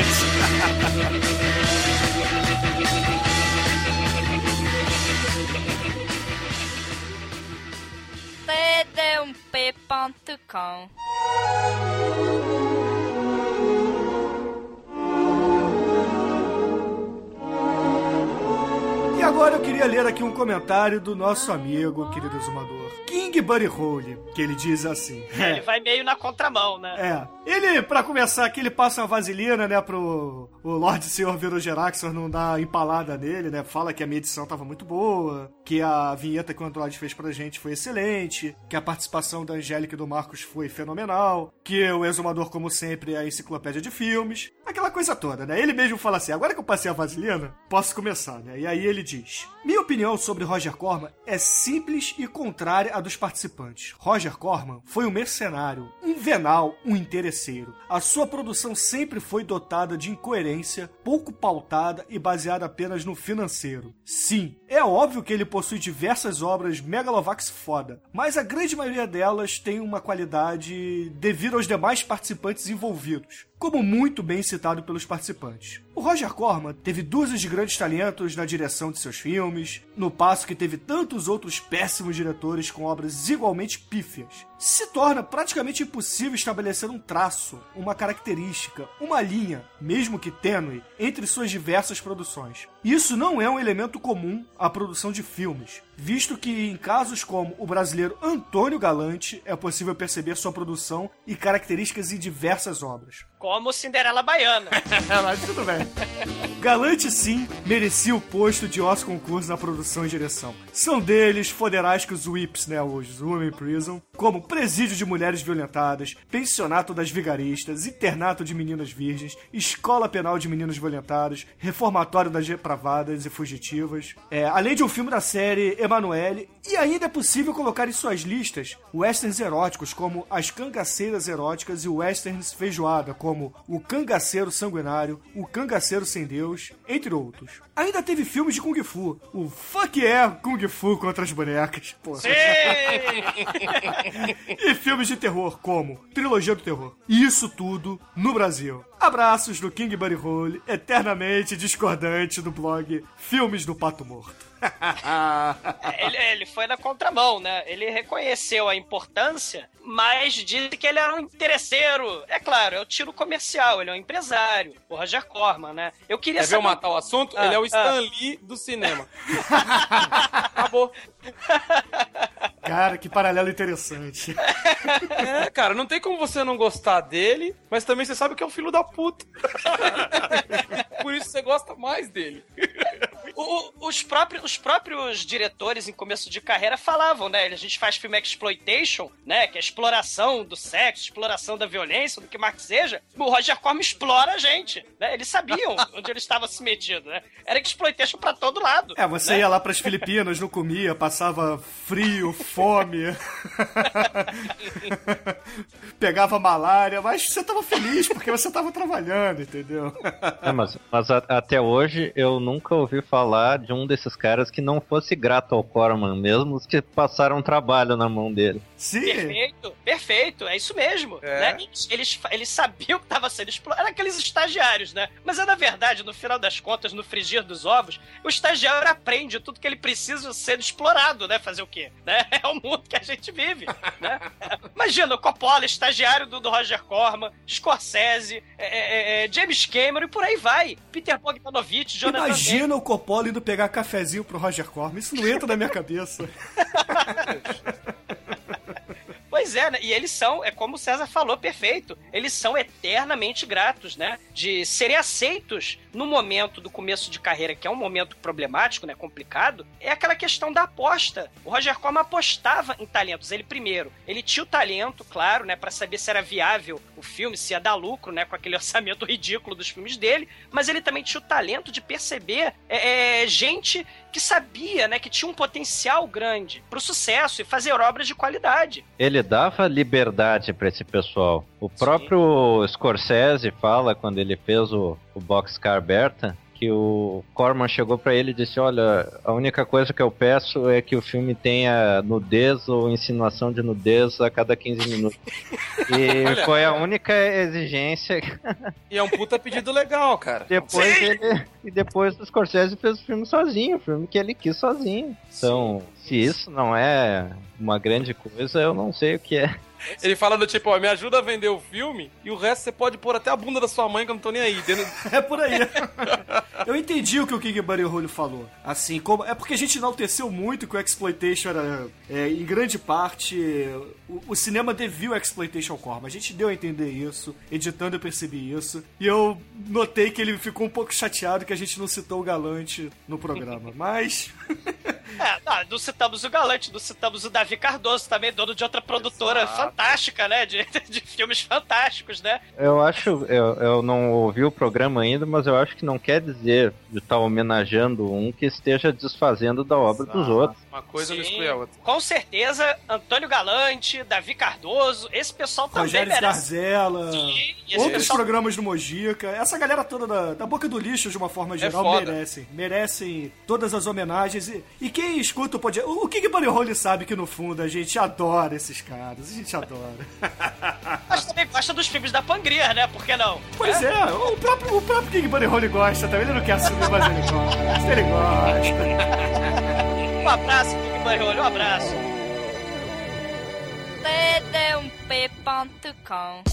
Speaker 7: td1p.com
Speaker 3: agora eu queria ler aqui um comentário do nosso amigo, querido exumador, King Buddy Hole, que ele diz assim.
Speaker 1: Ele vai meio na contramão, né?
Speaker 3: É. Ele, pra começar aqui, ele passa uma vaselina, né, pro o Lorde Senhor Verogeraxor não dar empalada nele, né? Fala que a minha edição tava muito boa, que a vinheta que o Android fez pra gente foi excelente, que a participação da Angélica e do Marcos foi fenomenal, que o Exumador, como sempre, é a enciclopédia de filmes, aquela coisa toda, né? Ele mesmo fala assim, agora que eu passei a vaselina, posso começar, né? E aí ele diz, minha opinião sobre Roger Corman é simples e contrária à dos participantes. Roger Corman foi um mercenário, um venal, um interesseiro. A sua produção sempre foi dotada de incoerência, pouco pautada e baseada apenas no financeiro. Sim, é óbvio que ele possui diversas obras megalovax foda, mas a grande maioria delas tem uma qualidade devido aos demais participantes envolvidos como muito bem citado pelos participantes. O Roger Corman teve dúzias de grandes talentos na direção de seus filmes, no passo que teve tantos outros péssimos diretores com obras igualmente pífias. Se torna praticamente impossível estabelecer um traço, uma característica, uma linha, mesmo que tênue, entre suas diversas produções. Isso não é um elemento comum à produção de filmes, visto que em casos como o brasileiro Antônio Galante é possível perceber sua produção e características em diversas obras.
Speaker 1: Como Cinderela Baiana.
Speaker 3: É, mas tudo bem. Galante, sim, merecia o posto de Oscar concurso na produção e direção. São deles foderásticos whips, né, os Women Prison, como presídio de mulheres violentadas, pensionato das vigaristas, internato de meninas virgens, escola penal de meninas violentadas, reformatório das depravadas e fugitivas, é, além de um filme da série Emanuele, e ainda é possível colocar em suas listas westerns eróticos, como As Cangaceiras Eróticas e westerns feijoada, como O Cangaceiro Sanguinário, O Cangaceiro Sem Deus, entre outros. Ainda teve filmes de Kung Fu, o Fuck Yeah Kung Fu contra as bonecas, e filmes de terror, como Trilogia do Terror. Isso tudo no Brasil. Abraços do King Buddy Hole, eternamente discordante do blog Filmes do Pato Morto.
Speaker 1: ele, ele foi na contramão, né? Ele reconheceu a importância, mas disse que ele era um interesseiro. É claro, é o tiro comercial, ele é um empresário. O Roger Corman, né? Eu queria
Speaker 4: Quer ver eu
Speaker 1: saber...
Speaker 4: matar o assunto?
Speaker 1: Ah,
Speaker 4: ele é o
Speaker 1: ah.
Speaker 4: Stan Lee do cinema. Acabou.
Speaker 3: Cara, que paralelo interessante.
Speaker 4: É, cara, não tem como você não gostar dele, mas também você sabe que é um filho da puta. Por isso você gosta mais dele.
Speaker 1: O- os, próprios, os próprios diretores em começo de carreira falavam, né? A gente faz filme exploitation, né? Que é exploração do sexo, exploração da violência, do que mais que seja. O Roger Corman explora a gente, né? Eles sabiam onde ele estava se metido, né? Era exploitation pra todo lado.
Speaker 3: É, você
Speaker 1: né?
Speaker 3: ia lá pras Filipinas, não comia, passava frio, fome, pegava malária, mas você tava feliz porque você tava trabalhando, entendeu?
Speaker 2: É, mas mas a- até hoje eu nunca ouvi falar de um desses caras que não fosse grato ao Corman, mesmo os que passaram trabalho na mão dele.
Speaker 3: Sim.
Speaker 1: Perfeito, perfeito, é isso mesmo.
Speaker 4: É.
Speaker 1: né? Eles, eles, sabiam que estava sendo explorado. Eram aqueles estagiários, né? Mas é na verdade, no final das contas, no frigir dos ovos, o estagiário aprende tudo que ele precisa sendo explorado, né? Fazer o quê? Né? É o mundo que a gente vive, né? Imagina, o Coppola, estagiário do, do Roger Corman, Scorsese, é, é, é, James Cameron e por aí vai. Peter Bogdanovich, Jonathan.
Speaker 3: Imagina o Coppola indo pegar cafezinho pro Roger Corman. Isso não entra na minha cabeça.
Speaker 1: Pois é, né? E eles são, é como o César falou, perfeito. Eles são eternamente gratos, né? De serem aceitos no momento do começo de carreira, que é um momento problemático, né? Complicado. É aquela questão da aposta. O Roger Corman apostava em talentos. Ele primeiro, ele tinha o talento, claro, né? Pra saber se era viável o filme, se ia dar lucro, né? Com aquele orçamento ridículo dos filmes dele. Mas ele também tinha o talento de perceber é, é, gente que sabia, né? Que tinha um potencial grande pro sucesso e fazer obras de qualidade.
Speaker 2: Ele dava liberdade pra esse pessoal. O próprio Scorsese fala quando ele fez o, o Boxcar Berta que o Corman chegou pra ele e disse: Olha, a única coisa que eu peço é que o filme tenha nudez ou insinuação de nudez a cada 15 minutos. E foi a única exigência.
Speaker 4: E é um puta pedido legal, cara.
Speaker 2: Depois ele, e depois o Scorsese fez o filme sozinho, o filme que ele quis sozinho. Então, se isso não é uma grande coisa, eu não sei o que é.
Speaker 4: Ele fala do tipo, ó, me ajuda a vender o filme e o resto você pode pôr até a bunda da sua mãe que eu não tô nem aí. Dentro-
Speaker 3: É por aí. Eu entendi o que o King Buddy Holly falou. Assim, como. É porque a gente enalteceu muito que o Exploitation era, é, em grande parte, o, o cinema devia o Exploitation ao Corman. A gente deu a entender isso. Editando eu percebi isso. E eu notei que ele ficou um pouco chateado que a gente não citou o Galante no programa. Mas.
Speaker 1: É, não, não citamos o Galante, não citamos o Davi Cardoso, também dono de outra produtora fantástica, né? De, de filmes fantásticos, né?
Speaker 2: Eu acho, eu, eu não ouvi o programa ainda, mas eu acho que não quer dizer de estar homenageando um que esteja desfazendo da obra dos outros.
Speaker 4: Uma coisa não
Speaker 1: Sim.
Speaker 4: exclui a outra.
Speaker 1: Com certeza, Antônio Galante, Davi Cardoso, esse pessoal também
Speaker 3: Rogério
Speaker 1: merece.
Speaker 3: Garzela,
Speaker 1: Sim,
Speaker 3: outros
Speaker 1: pessoal-
Speaker 3: programas do Mojica, essa galera toda da, da boca do lixo, de uma forma geral,
Speaker 4: foda.
Speaker 3: merecem. Merecem todas as homenagens. E, e quem escuta o podcast. O, o King Bunny Hole sabe que no fundo a gente adora esses caras. A gente adora.
Speaker 1: Mas também gosta dos filmes da Pangria, né? Por que não?
Speaker 3: Pois é, o próprio, o próprio King Bunny Hole gosta também. Ele não quer assumir, mas ele gosta. Ele gosta.
Speaker 1: Um abraço, King Barriolho, um abraço.
Speaker 7: td1p.com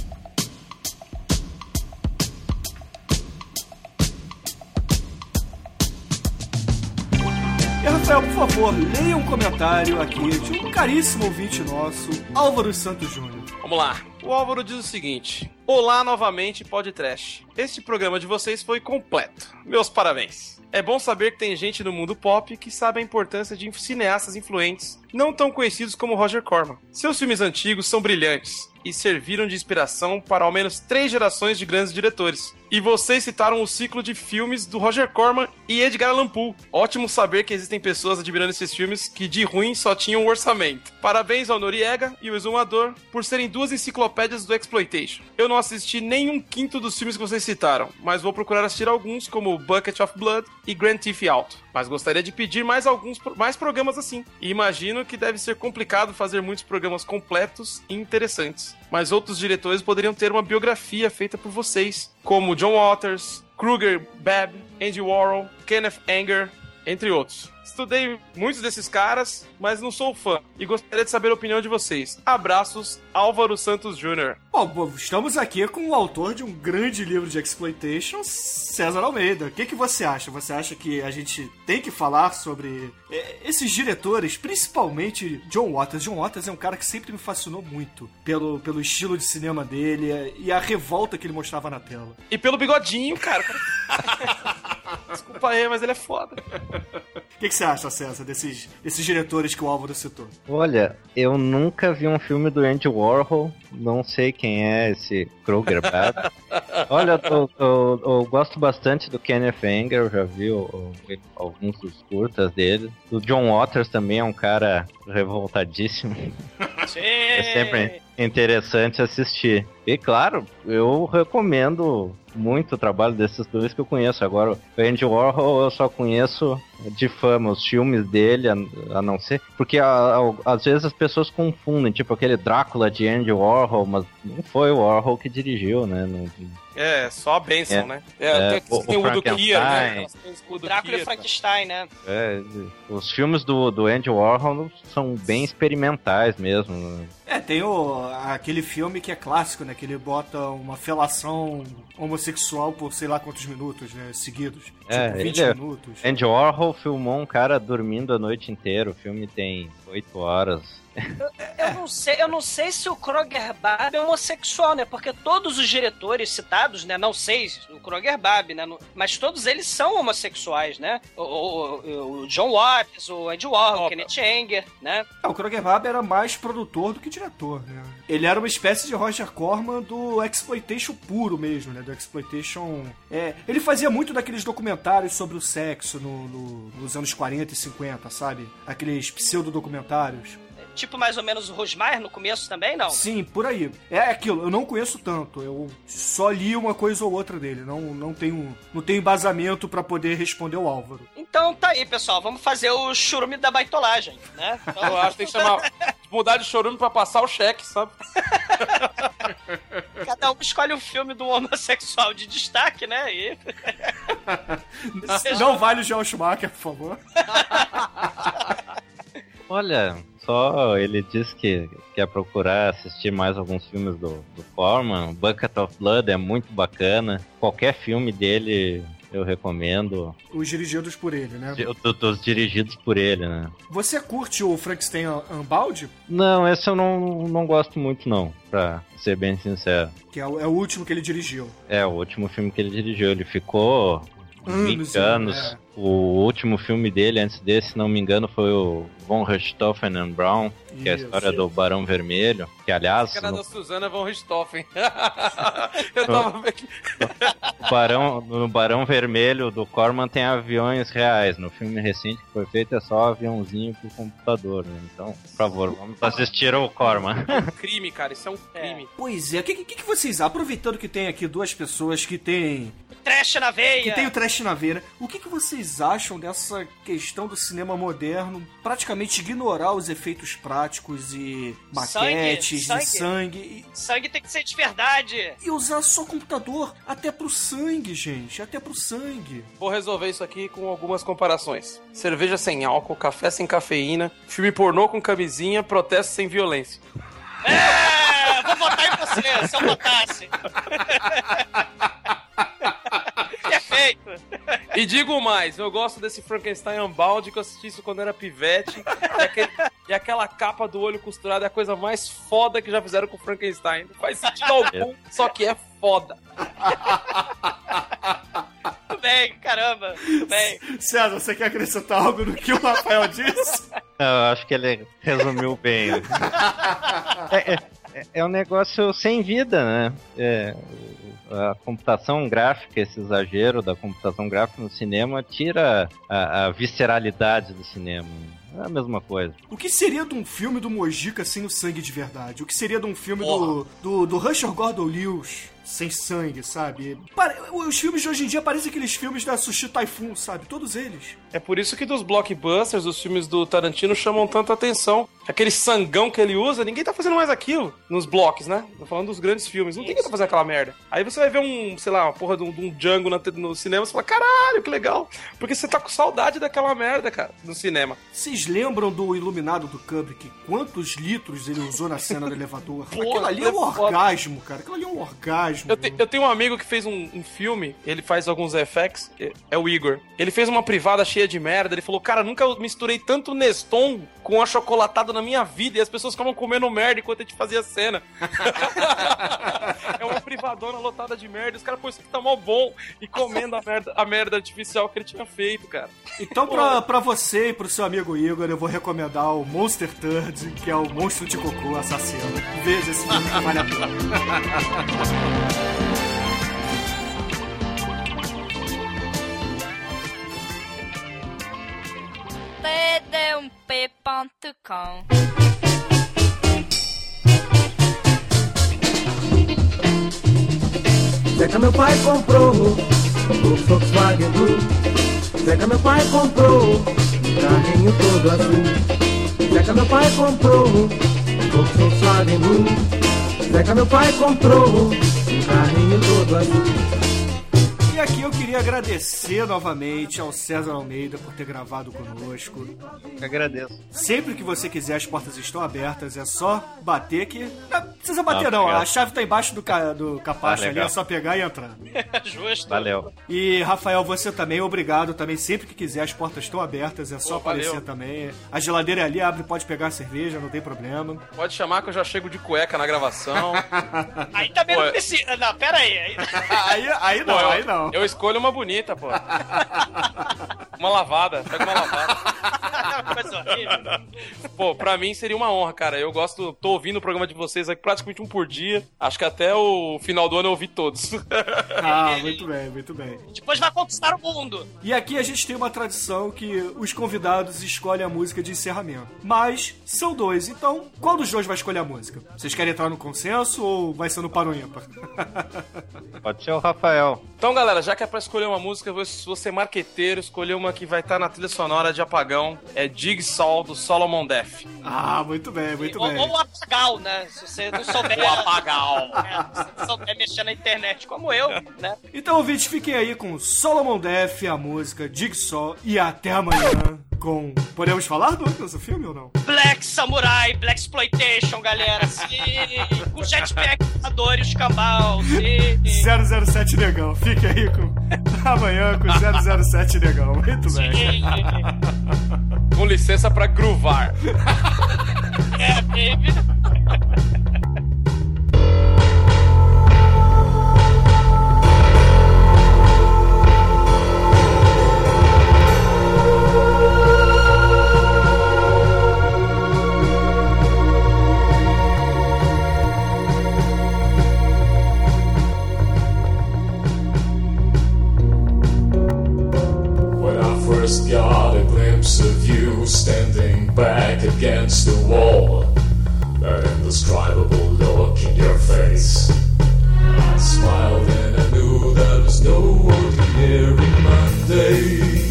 Speaker 3: E Rafael, por favor, leia um comentário aqui de um caríssimo ouvinte nosso, Álvaro Santos Júnior.
Speaker 4: Vamos lá. O Álvaro diz o seguinte: Olá novamente, Podcast. Este programa de vocês foi completo. Meus parabéns. É bom saber que tem gente no mundo pop que sabe a importância de cineastas influentes, não tão conhecidos como Roger Corman. Seus filmes antigos são brilhantes e serviram de inspiração para ao menos três gerações de grandes diretores. E vocês citaram o ciclo de filmes do Roger Corman e Edgar Allan Poe. Ótimo saber que existem pessoas admirando esses filmes que de ruim só tinham um orçamento. Parabéns ao Noriega e o Exumador por serem duas enciclopédias do Exploitation. Eu não assisti nem um quinto dos filmes que vocês citaram, mas vou procurar assistir alguns como Bucket of Blood e Grand Theft Auto. Mas gostaria de pedir mais alguns mais programas assim. E imagino que deve ser complicado fazer muitos programas completos e interessantes. Mas outros diretores poderiam ter uma biografia feita por vocês, como John Waters, Kruger Babb, Andy Warhol, Kenneth Anger, entre outros. Estudei muitos desses caras, mas não sou fã e gostaria de saber a opinião de vocês. Abraços, Álvaro Santos Jr.
Speaker 3: Bom, estamos aqui com o autor de um grande livro de exploitation, César Almeida. O que, que você acha? Você acha que a gente tem que falar sobre é, esses diretores, principalmente John Waters? John Waters é um cara que sempre me fascinou muito pelo, pelo estilo de cinema dele é, e a revolta que ele mostrava na tela.
Speaker 4: E pelo bigodinho, cara. Desculpa aí, mas ele é foda.
Speaker 3: O que, que você acha, César, desses, desses diretores que o Álvaro citou?
Speaker 2: Olha, eu nunca vi um filme do Andy Warhol, não sei quem é esse Kruger Bad. Olha, eu, eu- eu gosto bastante do Kenneth Anger, eu já vi o- o- alguns dos curtas dele. O John Waters também é um cara revoltadíssimo.
Speaker 1: Sim.
Speaker 2: É sempre interessante assistir. E claro, eu recomendo muito o trabalho desses dois que eu conheço. Agora, o Andy Warhol eu só conheço de fama, os filmes dele, a, a não ser. Porque a- a- às vezes as pessoas confundem, tipo aquele Drácula de Andy Warhol, mas não foi o Warhol que dirigiu, né? Não-
Speaker 4: É, só a benção,
Speaker 2: É.
Speaker 4: né?
Speaker 2: É,
Speaker 4: tem,
Speaker 2: o-
Speaker 4: tem
Speaker 2: o
Speaker 4: o Udo Kier, né? O
Speaker 1: Drácula e
Speaker 4: Kier,
Speaker 1: Frankenstein, né?
Speaker 2: é, os filmes do, do Andy Warhol são bem experimentais mesmo. né?
Speaker 3: É, tem o, aquele filme que é clássico, né? Que ele bota uma felação homossexual por sei lá quantos minutos, né? Seguidos.
Speaker 2: É,
Speaker 3: tipo, 20
Speaker 2: ele é-
Speaker 3: minutos.
Speaker 2: Andy Warhol filmou um cara dormindo a noite inteira. O filme tem oito horas.
Speaker 1: Eu não sei, eu não sei se o Kroger Bab é homossexual, né? Porque todos os diretores citados, né? Não sei o Kroger Bab, né? Mas todos eles são homossexuais, né? O, o- o John Watts, o Andy Warhol, o. Kenneth Anger, né?
Speaker 3: É, o Kroger Bab era mais produtor do que diretor, né? Ele era uma espécie de Roger Corman do exploitation puro mesmo, né? Do exploitation... É, ele fazia muito daqueles documentários sobre o sexo no- no- nos anos 40 e 50, sabe? Aqueles pseudo-documentários.
Speaker 1: Tipo mais ou menos o Rosmar no começo também, não?
Speaker 3: Sim, por aí. É aquilo, eu não conheço tanto. Eu só li uma coisa ou outra dele. Não, não tenho não tenho embasamento pra poder responder o Álvaro.
Speaker 1: Então tá aí, pessoal. Vamos fazer o churume da baitolagem, né? Então,
Speaker 4: Eu acho que tem que chamar. mudar de chorume pra passar o cheque, sabe?
Speaker 1: cada um escolhe um filme do homossexual de destaque, né? E
Speaker 3: Não vale o Joel Schumacher, por favor.
Speaker 2: Olha, só ele disse que quer procurar assistir mais alguns filmes do, do Corman. Bucket of Blood é muito bacana. Qualquer filme dele eu recomendo.
Speaker 3: Os dirigidos por ele, né?
Speaker 2: Dos dirigidos por ele, né?
Speaker 3: Você curte o Frankenstein Unbound?
Speaker 2: Não, esse eu não, não gosto muito, não, pra ser bem sincero.
Speaker 3: Que é o, é o último que ele dirigiu.
Speaker 2: É, o último filme que ele dirigiu. Ele ficou
Speaker 3: Anos,
Speaker 2: 20 anos
Speaker 3: é.
Speaker 2: O último filme dele, antes desse, se não me engano, foi o Von Richthofen and Brown, que é a
Speaker 3: Isso.
Speaker 2: história do Barão Vermelho, que aliás,
Speaker 4: Cara
Speaker 2: no,
Speaker 4: da Suzana von Richthofen. eu tava vendo.
Speaker 2: o Barão, no Barão Vermelho do Corman tem aviões reais. No filme recente que foi feito é só aviãozinho pro computador, né? Então, por favor, vamos assistir ao Corman.
Speaker 4: crime, cara. Isso é um crime.
Speaker 3: Pois é, o que, que, que vocês, aproveitando que tem aqui duas pessoas que têm
Speaker 1: Trash na veia.
Speaker 3: que tem o trash na veia, o que, que vocês acham dessa questão do cinema moderno praticamente ignorar os efeitos práticos e maquetes
Speaker 1: Sangue,
Speaker 3: de sangue e,
Speaker 1: Sangue tem que ser de verdade.
Speaker 3: e usar só computador até pro sangue, gente, até pro sangue.
Speaker 4: Vou resolver isso aqui com algumas comparações. Cerveja sem álcool, café sem cafeína, filme pornô com camisinha, protesto sem violência.
Speaker 1: É, vou votar em você, se eu votasse.
Speaker 4: E digo mais, eu gosto desse Frankenstein Unbound que eu assisti isso quando era pivete. E, aquele- e aquela capa do olho costurado é a coisa mais foda que já fizeram com o Frankenstein. Não faz sentido algum, só que é foda.
Speaker 1: Tudo bem, caramba. Tudo bem.
Speaker 3: César, você quer acrescentar algo no que o Rafael disse?
Speaker 2: Eu acho que ele resumiu bem. É, é- é um negócio sem vida, né? É, a computação gráfica, esse exagero da computação gráfica no cinema, tira a, a visceralidade do cinema. É a mesma coisa.
Speaker 3: O que seria de um filme do Mojica sem o sangue de verdade? O que seria de um filme do, do, do Rusher Gordon Lewis sem sangue, sabe? Pare- Os filmes de hoje em dia parecem aqueles filmes da Sushi Typhoon, sabe? Todos eles.
Speaker 4: É por isso que dos blockbusters, os filmes do Tarantino chamam tanta atenção. Aquele sangão que ele usa, ninguém tá fazendo mais aquilo nos blocos, né? Tô falando dos grandes filmes. Não tem ninguém tá fazendo aquela merda. Aí você vai ver um, sei lá, uma porra de um, de um Django na no cinema e você fala, caralho, que legal. Porque você tá com saudade daquela merda, cara, no cinema.
Speaker 3: Vocês lembram do Iluminado do Kubrick? Quantos litros ele usou na cena do elevador? Aquilo ali é um
Speaker 4: é
Speaker 3: orgasmo, cara. Aquilo ali é um orgasmo.
Speaker 4: Eu, te- eu tenho um amigo que fez um, um filme, ele faz alguns FX, é, é o Igor. Ele fez uma privada cheia de merda, ele falou, cara, nunca misturei tanto Neston com achocolatado na minha vida, e as pessoas ficavam comendo merda enquanto a gente fazia a cena. é uma privadona lotada de merda, os caras, pô, isso aqui tá mó bom, e comendo a merda, a merda artificial que ele tinha feito, cara.
Speaker 3: Então, pra, pra você e pro seu amigo Igor, eu vou recomendar o Monster Turd, que é o monstro de cocô assassino. Veja esse filme que vale a pena.
Speaker 7: td1p.com
Speaker 6: Zeca meu pai comprou o Volkswagen Blue. Zeca meu pai comprou um carrinho todo azul. Zeca meu pai comprou o Volkswagen Blue. Zeca meu pai comprou um carrinho todo azul.
Speaker 3: E aqui eu queria agradecer novamente ao César Almeida por ter gravado conosco.
Speaker 2: Eu agradeço.
Speaker 3: Sempre que você quiser, as portas estão abertas, é só bater que. Não precisa bater,
Speaker 2: Ah,
Speaker 3: não.
Speaker 2: obrigado.
Speaker 3: A chave tá embaixo do, ca... do capacho
Speaker 2: Ah,
Speaker 3: ali, é só pegar e entrar.
Speaker 1: Justo.
Speaker 2: Valeu.
Speaker 3: E Rafael, você também, obrigado também. Sempre que quiser, as portas estão abertas, é só
Speaker 4: Pô, valeu.
Speaker 3: aparecer também. A geladeira é ali, abre, pode pegar a cerveja, não tem problema.
Speaker 4: Pode chamar que eu já chego de cueca na gravação.
Speaker 1: Aí também
Speaker 4: Pô,
Speaker 1: não precisa. Não, pera aí. aí-
Speaker 3: aí, não,
Speaker 4: Pô, eu,
Speaker 3: aí não.
Speaker 4: Eu escolho uma bonita, pô. Uma lavada, pega uma lavada.
Speaker 1: Coisa horrível.
Speaker 4: Pô, pra mim seria uma honra, cara. Eu gosto, tô ouvindo o programa de vocês aqui praticamente um por dia. Acho que até o final do ano eu ouvi todos.
Speaker 3: Ah, muito bem, muito bem.
Speaker 1: Depois vai conquistar o mundo.
Speaker 3: E aqui a gente tem uma tradição que os convidados escolhem a música de encerramento. Mas são dois, então qual dos dois vai escolher a música? Vocês querem entrar no consenso ou vai ser no paro ímpar?
Speaker 2: Pode ser o Rafael.
Speaker 4: Então, galera, já que é pra escolher uma música, eu vou vou ser marqueteiro, escolher uma que vai estar na trilha sonora de Apagão. É Jigsaw, do Solomon Def.
Speaker 3: ah, muito bem, muito
Speaker 1: Ou,
Speaker 3: bem.
Speaker 1: ou o apagal, né? Se você não souber.
Speaker 4: O apagal.
Speaker 1: É, se você não souber mexer na internet como eu, né?
Speaker 3: Então, ouvintes, fiquem aí com Solomon Def, a música Jigsaw e até amanhã com... Podemos falar do outro filme ou não?
Speaker 1: Black Samurai, Black Exploitation, galera. Sim. Com jetpack, voador e os cambal. Sim.
Speaker 3: 007 Negão, fique aí com... amanhã com 007 Negão, muito bem.
Speaker 4: Com licença pra gruvar.
Speaker 1: É, baby.
Speaker 7: First got a glimpse of you standing back against the wall. That indescribable look in your face. I smiled and I knew that was no ordinary Monday.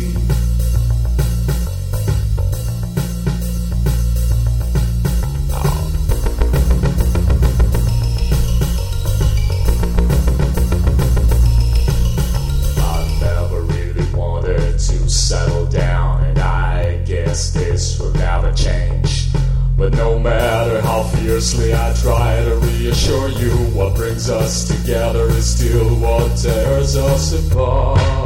Speaker 7: To reassure you, what brings us together is still what tears us apart.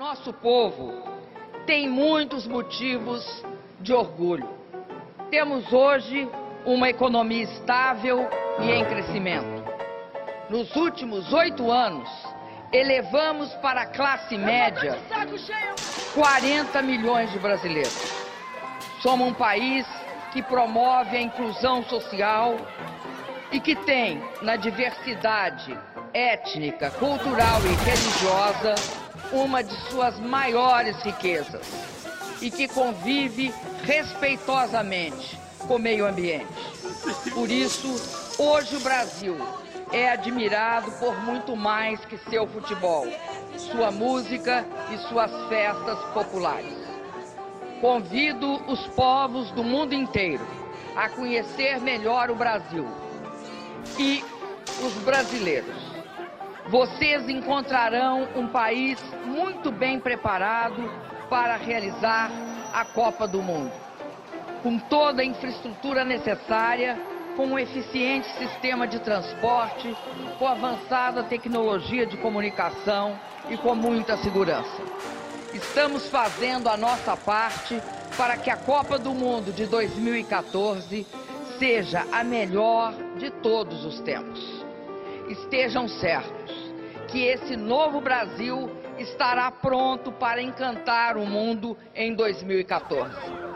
Speaker 8: Nosso povo tem muitos motivos de orgulho. Temos hoje uma economia estável e em crescimento. Nos últimos oito anos, elevamos para a classe média 40 milhões de brasileiros. Somos um país que promove a inclusão social e que tem, na diversidade étnica, cultural e religiosa, uma de suas maiores riquezas e que convive respeitosamente com o meio ambiente. Por isso, hoje o Brasil é admirado por muito mais que seu futebol, sua música e suas festas populares. Convido os povos do mundo inteiro a conhecer melhor o Brasil e os brasileiros. Vocês encontrarão um país muito bem preparado para realizar a Copa do Mundo, com toda a infraestrutura necessária, com um eficiente sistema de transporte, com avançada tecnologia de comunicação e com muita segurança. Estamos fazendo a nossa parte para que a Copa do Mundo de 2014 seja a melhor de todos os tempos. Estejam certos que esse novo Brasil estará pronto para encantar o mundo em 2014.